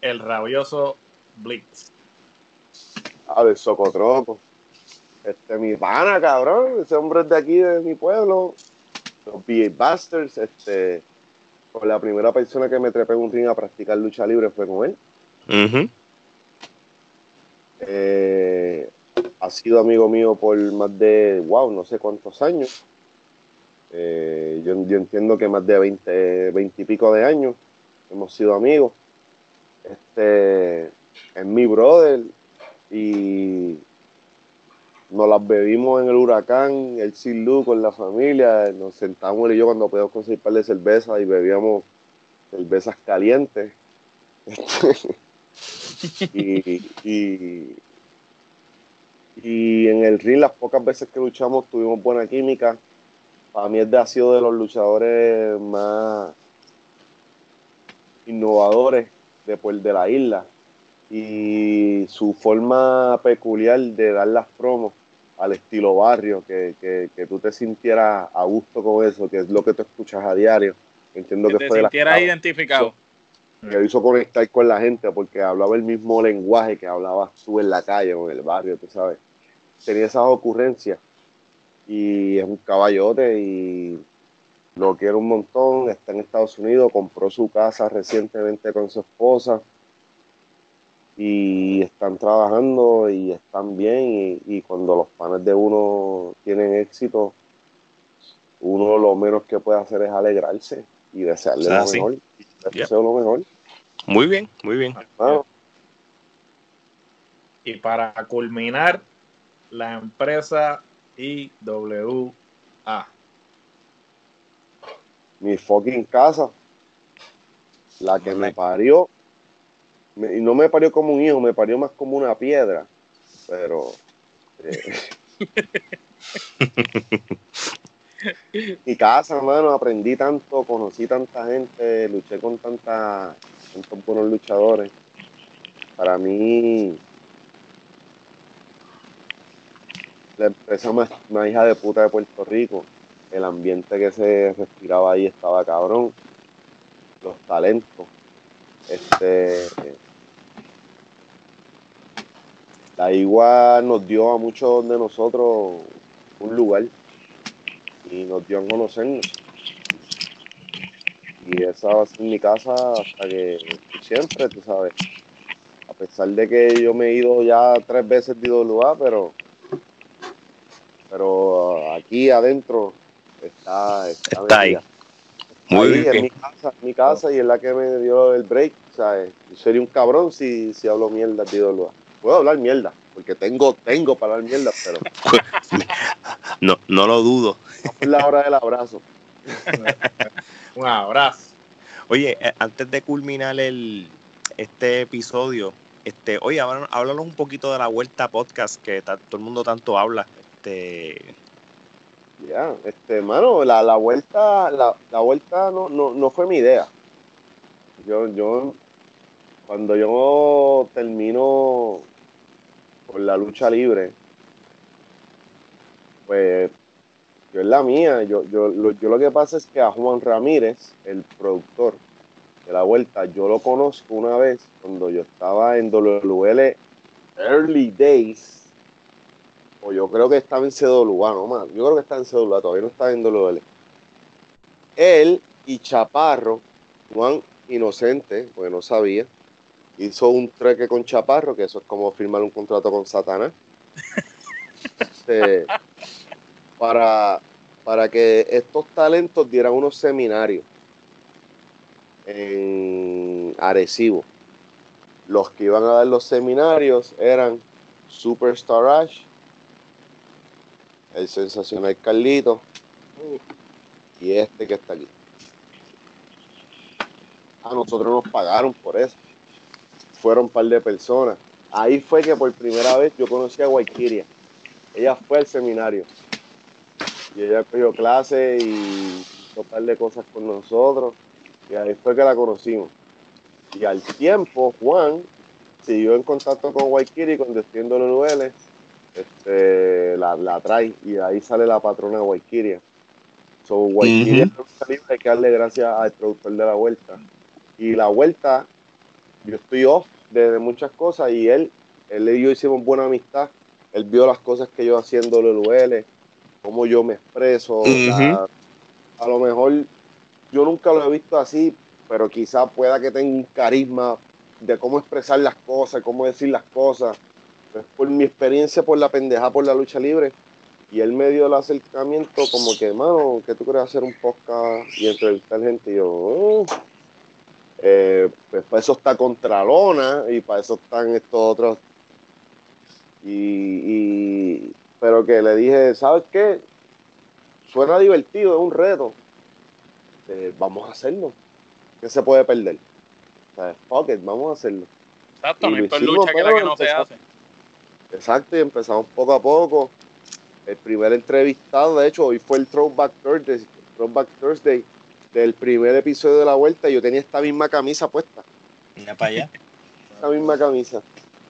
El rabioso Blitz. A ver, Socotroco. Este, mi pana, cabrón. Ese hombre es de aquí, de mi pueblo los BA Busters, este, con la primera persona que me trepé un ring a practicar lucha libre fue con él. Eh, ha sido amigo mío por más de, wow, no sé cuántos años. Eh, yo, yo, entiendo que más de 20, 20 y pico de años hemos sido amigos. Este es mi brother y nos las bebimos en el huracán, el Silu con la familia, nos sentamos él y yo cuando podíamos conseguir par de cervezas y bebíamos cervezas calientes. [laughs] y, y, y, en el ring las pocas veces que luchamos tuvimos buena química. Para mí ha sido de los luchadores más innovadores de, de la isla y su forma peculiar de dar las promos al estilo barrio, que, que, tú te sintieras a gusto con eso, que es lo que tú escuchas a diario. Entiendo que, te fue sintieras identificado. Que hizo conectar con la gente porque hablaba el mismo lenguaje que hablabas tú en la calle o en el barrio, tú sabes. Tenía esas ocurrencias y es un caballote y lo quiero un montón. Está en Estados Unidos, compró su casa recientemente con su esposa y están trabajando y están bien y, cuando los panes de uno tienen éxito, uno lo menos que puede hacer es alegrarse y desearle lo mejor. lo mejor. Muy bien, muy bien. Y para culminar, la empresa IWA. Mi fucking casa. La que me parió y no me parió como un hijo, me parió más como una piedra. Pero. Eh, [laughs] mi casa, hermano, aprendí tanto, conocí tanta gente, luché con tanta, tantos buenos luchadores. Para mí, la empresa más, más hija de puta de Puerto Rico, el ambiente que se respiraba ahí estaba cabrón, los talentos, este la igua nos dio a muchos de nosotros un lugar y nos dio a conocernos. Y esa va a ser mi casa hasta que siempre, tú sabes. A pesar de que yo me he ido ya tres veces de lugar, pero pero aquí adentro está, está, ahí. Muy bien. mi casa, mi casa y es la que me dio el break. ¿sabes? Yo sería un cabrón si, si hablo mierda de lugar puedo hablar mierda, porque tengo, tengo para hablar mierda, pero. [laughs] no, no lo dudo. Es la hora del abrazo. [laughs] Un abrazo. Oye, eh, antes de culminar el, este episodio, este, oye, háblanos un poquito de la Vuelta Podcast que todo el mundo tanto habla. Este... Ya, este, mano, la, la vuelta, la, la vuelta no, no, no, fue mi idea. Yo, yo, cuando yo termino con la lucha libre, pues yo es la mía. Yo, yo, lo, yo lo que pasa es que a Juan Ramírez, el productor de la vuelta, yo lo conozco una vez cuando yo estaba en WL Early Days. O yo creo que estaba en CWA, no más. Yo creo que estaba en CWA, todavía no estaba en WL. Él y Chaparro, Juan Inocente, porque no sabía, hizo un treque con Chaparro, que eso es como firmar un contrato con Satanás. [laughs] Este, para, para que estos talentos dieran unos seminarios en Arecibo. Los que iban a dar los seminarios eran Superstar Ash, el sensacional Carlito y este que está aquí. A nosotros nos pagaron por eso. Fueron un par de personas. Ahí fue que por primera vez yo conocí a Guayquiria. Ella fue al seminario. Y ella cogió clase y hizo un par de cosas con nosotros. Y ahí fue que la conocimos. Y al tiempo, Juan siguió en contacto con Waikiri, con Destino Luele, este, la, la, trae y de ahí sale la patrona Waikiri. So, Waikiri hay que darle gracias al productor de la vuelta. Y la vuelta, yo estoy off de, muchas cosas y él, él y yo hicimos buena amistad. Él vio las cosas que yo haciendo LUL, cómo yo me expreso. a lo mejor yo nunca lo he visto así, pero quizá pueda que tenga un carisma de cómo expresar las cosas, cómo decir las cosas. Pues por mi experiencia por la pendeja, por la lucha libre, y él me dio el acercamiento como que, mano, que tú quieres hacer un podcast y entrevistar gente? Y yo, oh". Eh, pues para eso está Contralona y para eso están estos otros. Y, pero que le dije, ¿sabes qué? Suena divertido, es un reto. Eh, vamos a hacerlo. ¿Qué se puede perder? fuck it, vamos a hacerlo. Exacto, no lucha que la que no se hace. Exacto, y empezamos poco a poco. El primer entrevistado, de hecho, hoy fue el Throwback Thursday, Throwback Thursday del primer episodio de la vuelta. Yo tenía esta misma camisa puesta. Mira para allá. Esta misma camisa.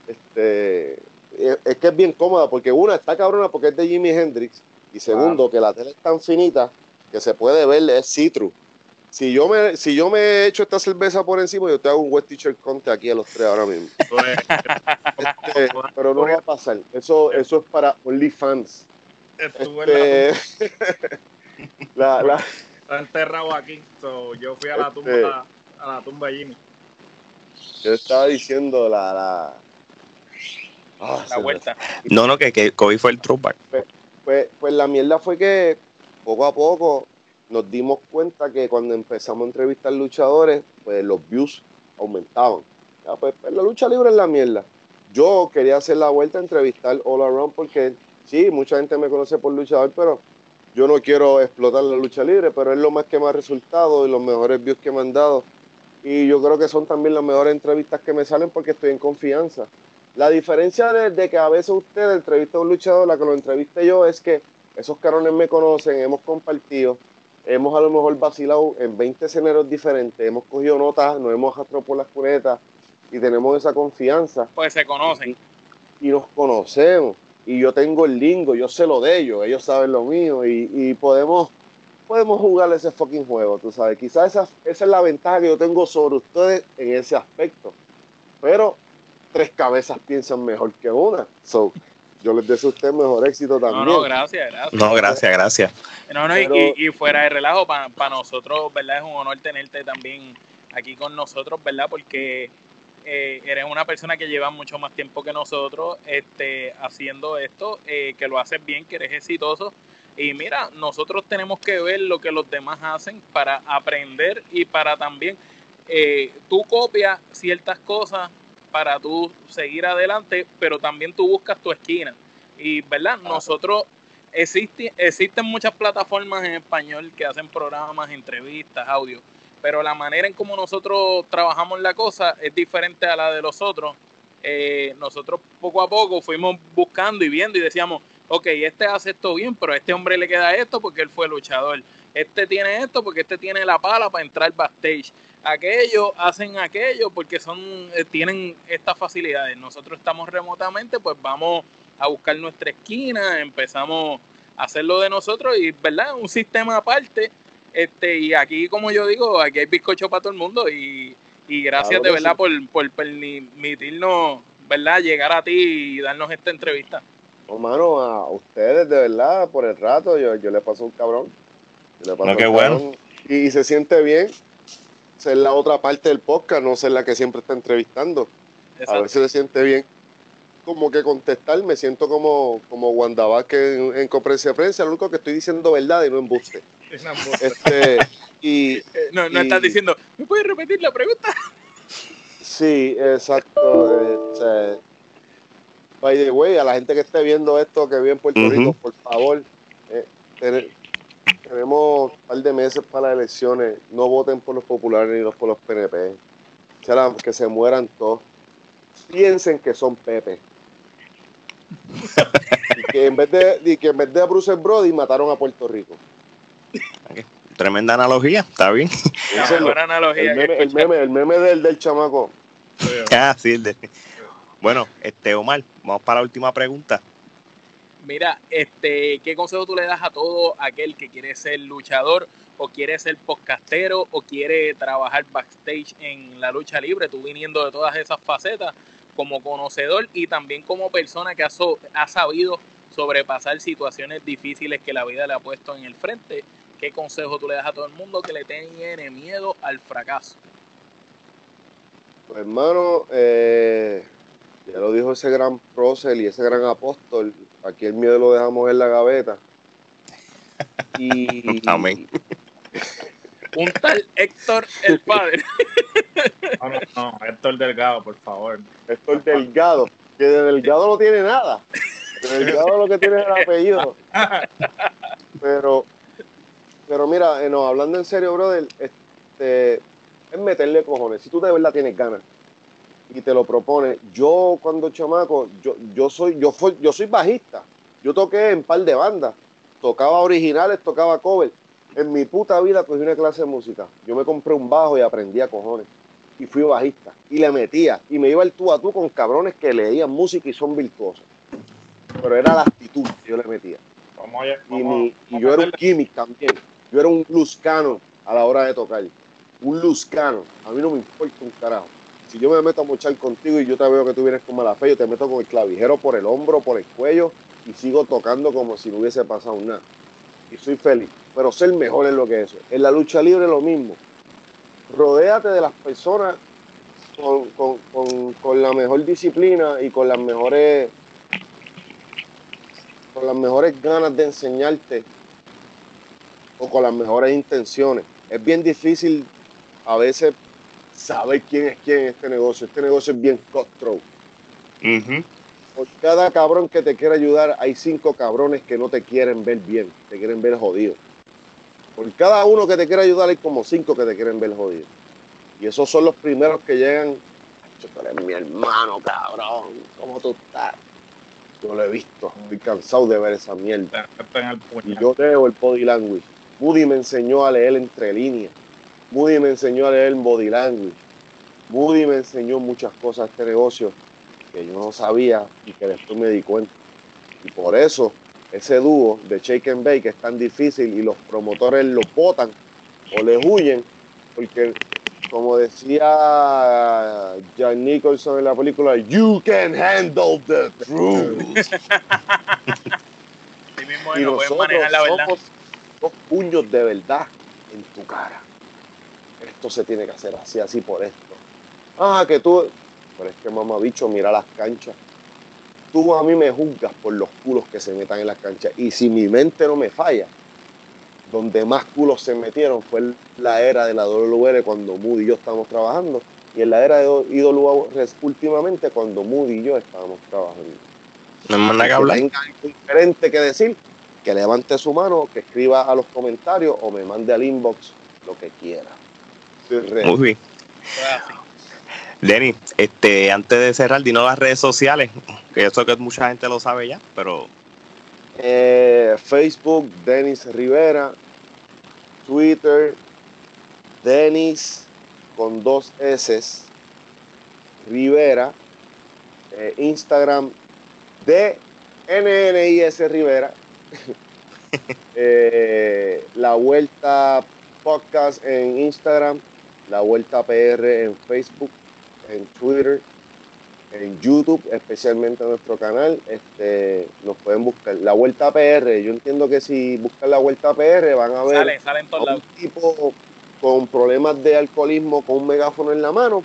Este, es que es bien cómoda porque una está cabrona porque es de Jimi Hendrix y segundo que la tela es tan finita que se puede ver es citru si yo me si yo me echo esta cerveza por encima, yo te hago un West Teacher Conte aquí a los tres ahora mismo. [laughs] Este, pero no va a pasar. Eso, eso es para OnlyFans. Este, [laughs] [laughs] la, la, Está enterrado aquí. yo fui a la tumba este, a la tumba Jimmy. Yo estaba diciendo la la, ah, la vuelta. No, no, que, que Kobe fue el throwback. Pues, pues, pues la mierda fue que poco a poco nos dimos cuenta que cuando empezamos a entrevistar luchadores, pues los views aumentaban. Pues, pues, la lucha libre es la mierda. Yo quería hacer la vuelta a entrevistar All Around porque sí, mucha gente me conoce por luchador, pero yo no quiero explotar la lucha libre, pero es lo más que me ha resultado y los mejores views que me han dado. Y yo creo que son también las mejores entrevistas que me salen porque estoy en confianza. La diferencia de, que a veces usted entrevista a un luchador, la que lo entreviste yo, es que esos carones me conocen, hemos compartido, hemos a lo mejor vacilado en 20 escenarios diferentes, hemos cogido notas, nos hemos arrastrado por las cunetas y tenemos esa confianza. Pues se conocen. Y, nos conocemos. Y yo tengo el lingo, yo sé lo de ellos, ellos saben lo mío y, podemos, podemos jugar ese fucking juego, tú sabes. Quizás esa, esa es la ventaja que yo tengo sobre ustedes en ese aspecto. Pero tres cabezas piensan mejor que una. So, yo les deseo a ustedes mejor éxito también. No, no, gracias, gracias. No, gracias, gracias. No, no, y, fuera de relajo, para nosotros, ¿verdad? Es un honor tenerte también aquí con nosotros, ¿verdad? Porque eh, eres una persona que lleva mucho más tiempo que nosotros este, haciendo esto, eh, que lo haces bien, que eres exitoso. Y mira, nosotros tenemos que ver lo que los demás hacen para aprender y para también, eh, tú copias ciertas cosas para tú seguir adelante, pero también tú buscas tu esquina. Y, ¿verdad? Nosotros, existe, existen muchas plataformas en español que hacen programas, entrevistas, audio, pero la manera en cómo nosotros trabajamos la cosa es diferente a la de los otros. Eh, nosotros poco a poco fuimos buscando y viendo y decíamos, ok, este hace esto bien, pero a este hombre le queda esto porque él fue luchador. Este tiene esto porque este tiene la pala para entrar backstage. Aquellos hacen aquello porque son eh, tienen estas facilidades. Nosotros estamos remotamente, pues vamos a buscar nuestra esquina, empezamos a hacerlo de nosotros y, ¿verdad? Un sistema aparte. Este, y aquí, como yo digo, aquí hay bizcocho para todo el mundo y, gracias de verdad por, por permitirnos, ¿verdad? Llegar a ti y darnos esta entrevista. No, mano, a ustedes de verdad, por el rato, yo, yo le paso un cabrón. le paso qué bueno. Y, se siente bien ser la otra parte del podcast, no ser la que siempre está entrevistando. A ver si se siente bien. Como que contestar, me siento como, como Wanda Vázquez en, en conferencia de prensa, lo único que estoy diciendo verdad y no embuste. Este, y, eh, no, no estás diciendo, ¿me puedes repetir la pregunta? Sí, exacto. Este, By the way, a la gente que esté viendo esto, que vive en Puerto Rico, por favor, eh, tenemos un par de meses para las elecciones. No voten por los populares ni los por los PNP. que se mueran todos. Piensen que son Pepe. [laughs] y que en vez de, que en vez de a Bruce Brody mataron a Puerto Rico. Tremenda analogía, está bien. analogía. El meme, el meme, del, del chamaco. ah, sí, el de, bueno, este Omar, vamos para la última pregunta. Mira, este, ¿qué consejo tú le das a todo aquel que quiere ser luchador o quiere ser podcastero o quiere trabajar backstage en la lucha libre? Tú viniendo de todas esas facetas como conocedor y también como persona que ha, ha sabido sobrepasar situaciones difíciles que la vida le ha puesto en el frente. ¿Qué consejo tú le das a todo el mundo que le tiene miedo al fracaso? Pues hermano, eh, ya lo dijo ese gran prócer y ese gran apóstol. Aquí el miedo lo dejamos en la gaveta. Y. [laughs] Amén. [laughs] Un tal Héctor el padre. [laughs] No, no, no, Héctor Delgado, por favor. Héctor Delgado, que de Delgado no tiene nada. De Delgado lo que tiene es el apellido. Pero, pero mira, eh, no, hablando en serio, brother, este, es meterle cojones. Si tú de verdad tienes ganas y te lo propone. Yo cuando chamaco, yo, yo soy, yo fui, yo soy bajista. Yo toqué en par de bandas. Tocaba originales, tocaba cover. En mi puta vida cogí una clase de música. Yo me compré un bajo y aprendí a cojones. Y fui bajista. Y le metía. Y me iba el tú a tú con cabrones que leían música y son virtuosos. Pero era la actitud que yo le metía. y, yo era un químico también. Yo era un luscano a la hora de tocar. Un luscano. A mí no me importa un carajo si yo me meto a mochar contigo y yo te veo que tú vienes con mala fe, yo te meto con el clavijero por el hombro, por el cuello y sigo tocando como si no hubiese pasado nada. Y soy feliz. Pero ser mejor es lo que es eso. En la lucha libre lo mismo. Rodéate de las personas con, la mejor disciplina y con las mejores con las mejores ganas de enseñarte o con las mejores intenciones. Es bien difícil a veces saber quién es quién en este negocio. Este negocio es bien cutthroat. Por cada cabrón que te quiera ayudar, hay cinco cabrones que no te quieren ver bien, te quieren ver jodido. Por cada uno que te quiera ayudar, hay como cinco que te quieren ver jodido. Y esos son los primeros que llegan. Tú eres mi hermano, cabrón. ¿Cómo tú estás? Yo lo he visto. Estoy cansado de ver esa mierda. Y yo leo el body language. Moody me enseñó a leer entre líneas. Moody me enseñó a leer body language. Moody me enseñó muchas cosas de este negocio que yo no sabía y que después me di cuenta. Y por eso ese dúo de Shake and Bake es tan difícil y los promotores lo botan o le huyen porque como decía Jack Nicholson en la película, You can handle the truth. [laughs] y nosotros somos dos puños de verdad en tu cara esto se tiene que hacer así, así por esto. Ah, que tú, pero es que mamá bicho, mira las canchas. Tú a mí me juzgas por los culos que se metan en las canchas. Y si mi mente no me falla, donde más culos se metieron fue la era de la WL cuando Moody y yo estábamos trabajando. Y en la era de IWR últimamente cuando Moody y yo estábamos trabajando. No manda que hablar. Tenga algo diferente que decir, que levante su mano, que escriba a los comentarios o me mande al inbox lo que quiera. Muy bien. Denny, este, antes de cerrar, dinos las redes sociales, que eso que mucha gente lo sabe ya, pero... Eh, Facebook, Denis Rivera, Twitter, Denis con dos S, Rivera, eh, Instagram, de NNIS Rivera, [laughs] eh, La Vuelta Podcast en Instagram, La Vuelta PR en Facebook, en Twitter, en YouTube, especialmente en nuestro canal, este, nos pueden buscar. La Vuelta PR, yo entiendo que si buscan la Vuelta PR van a ver un tipo con problemas de alcoholismo con un megáfono en la mano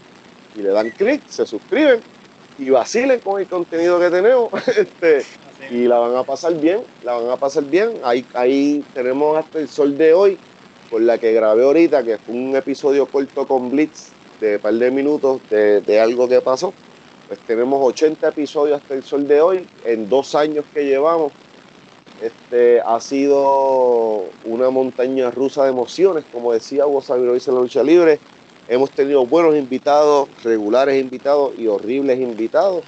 y le dan clic, se suscriben y vacilen con el contenido que tenemos. [laughs] Este, y la van a pasar bien, la van a pasar bien. Ahí, ahí tenemos hasta el sol de hoy, con la que grabé ahorita, que fue un episodio corto con Blitz de un par de minutos de, de algo que pasó. Pues tenemos 80 episodios hasta el sol de hoy, en dos años que llevamos. Este ha sido una montaña rusa de emociones, como decía Hugo Sabino dice en la lucha libre. Hemos tenido buenos invitados, regulares invitados y horribles invitados,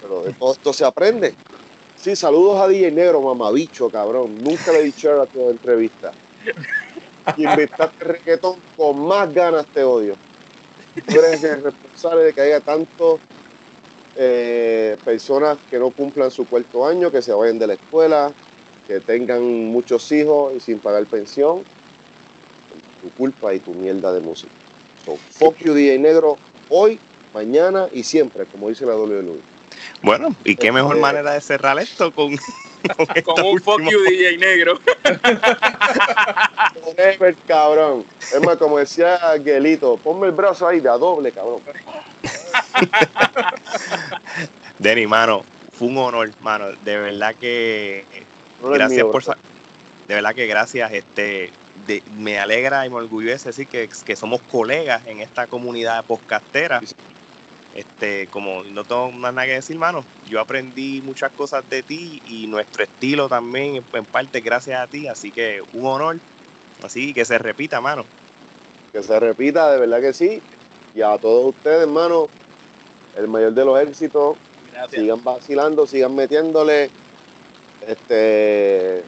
pero de todo esto se aprende. Sí, saludos a DJ Negro, mamabicho, cabrón. Nunca le he dicho a tu entrevista. Invitaste reggaetón con más ganas, te odio. Tú eres el responsable de que haya tantos eh, personas que no cumplan su cuarto año, que se vayan de la escuela, que tengan muchos hijos y sin pagar pensión. Tu culpa y tu mierda de música. So, fuck you, DJ Negro, hoy, mañana y siempre, como dice la WWE. Bueno, y qué mejor este, manera de cerrar esto con, con, [laughs] un fuck you DJ negro. [laughs] cabrón. Es más, como decía Gelito, ponme el brazo ahí de a doble, cabrón. [laughs] Denny, mano, fue un honor, mano. De verdad que gracias por de verdad que gracias. Este me alegra y me orgullece decir que, que somos colegas en esta comunidad podcastera. Este, como no tengo nada que decir, mano, yo aprendí muchas cosas de ti y nuestro estilo también, en parte gracias a ti, así que un honor, así que se repita, mano. Que se repita, de verdad que sí, y a todos ustedes, mano, el mayor de los éxitos, sigan vacilando, sigan metiéndole, este,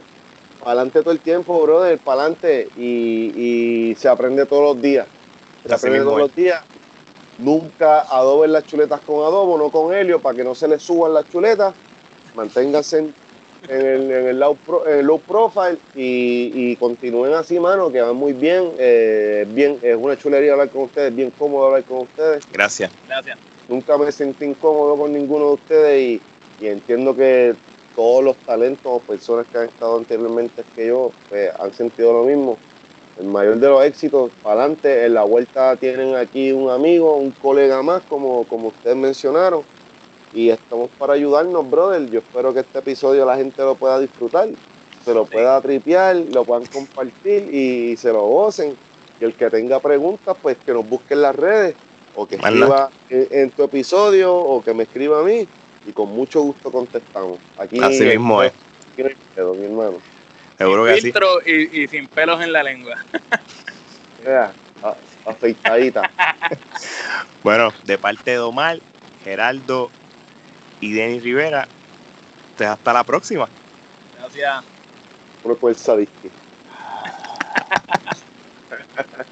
para adelante todo el tiempo, brother, para adelante, y, se aprende todos los días, se aprende todos los días Nunca adoben las chuletas con adobo, no con helio, para que no se les suban las chuletas. Manténganse en, el, low, profile y, continúen así, mano, que van muy bien. Eh, bien. Es una chulería hablar con ustedes, bien cómodo hablar con ustedes. Gracias. Gracias. Nunca me sentí incómodo con ninguno de ustedes y, y entiendo que todos los talentos o personas que han estado anteriormente que yo pues, han sentido lo mismo el mayor de los éxitos para adelante. En la vuelta tienen aquí un amigo, un colega más, como, como ustedes mencionaron. Y estamos para ayudarnos, brother. Yo espero que este episodio la gente lo pueda disfrutar, se lo pueda tripear, lo puedan compartir y se lo gocen. Y el que tenga preguntas, pues que nos busque en las redes o que escriba en, tu episodio o que me escriba a mí y con mucho gusto contestamos. Aquí Así mismo es. Aquí mi hermano. Seguro que filtro y, y, sin pelos en la lengua. [laughs] afeitadita. [laughs] bueno, de parte de Omar, Geraldo y Denis Rivera, hasta la próxima. Gracias. Por el [laughs]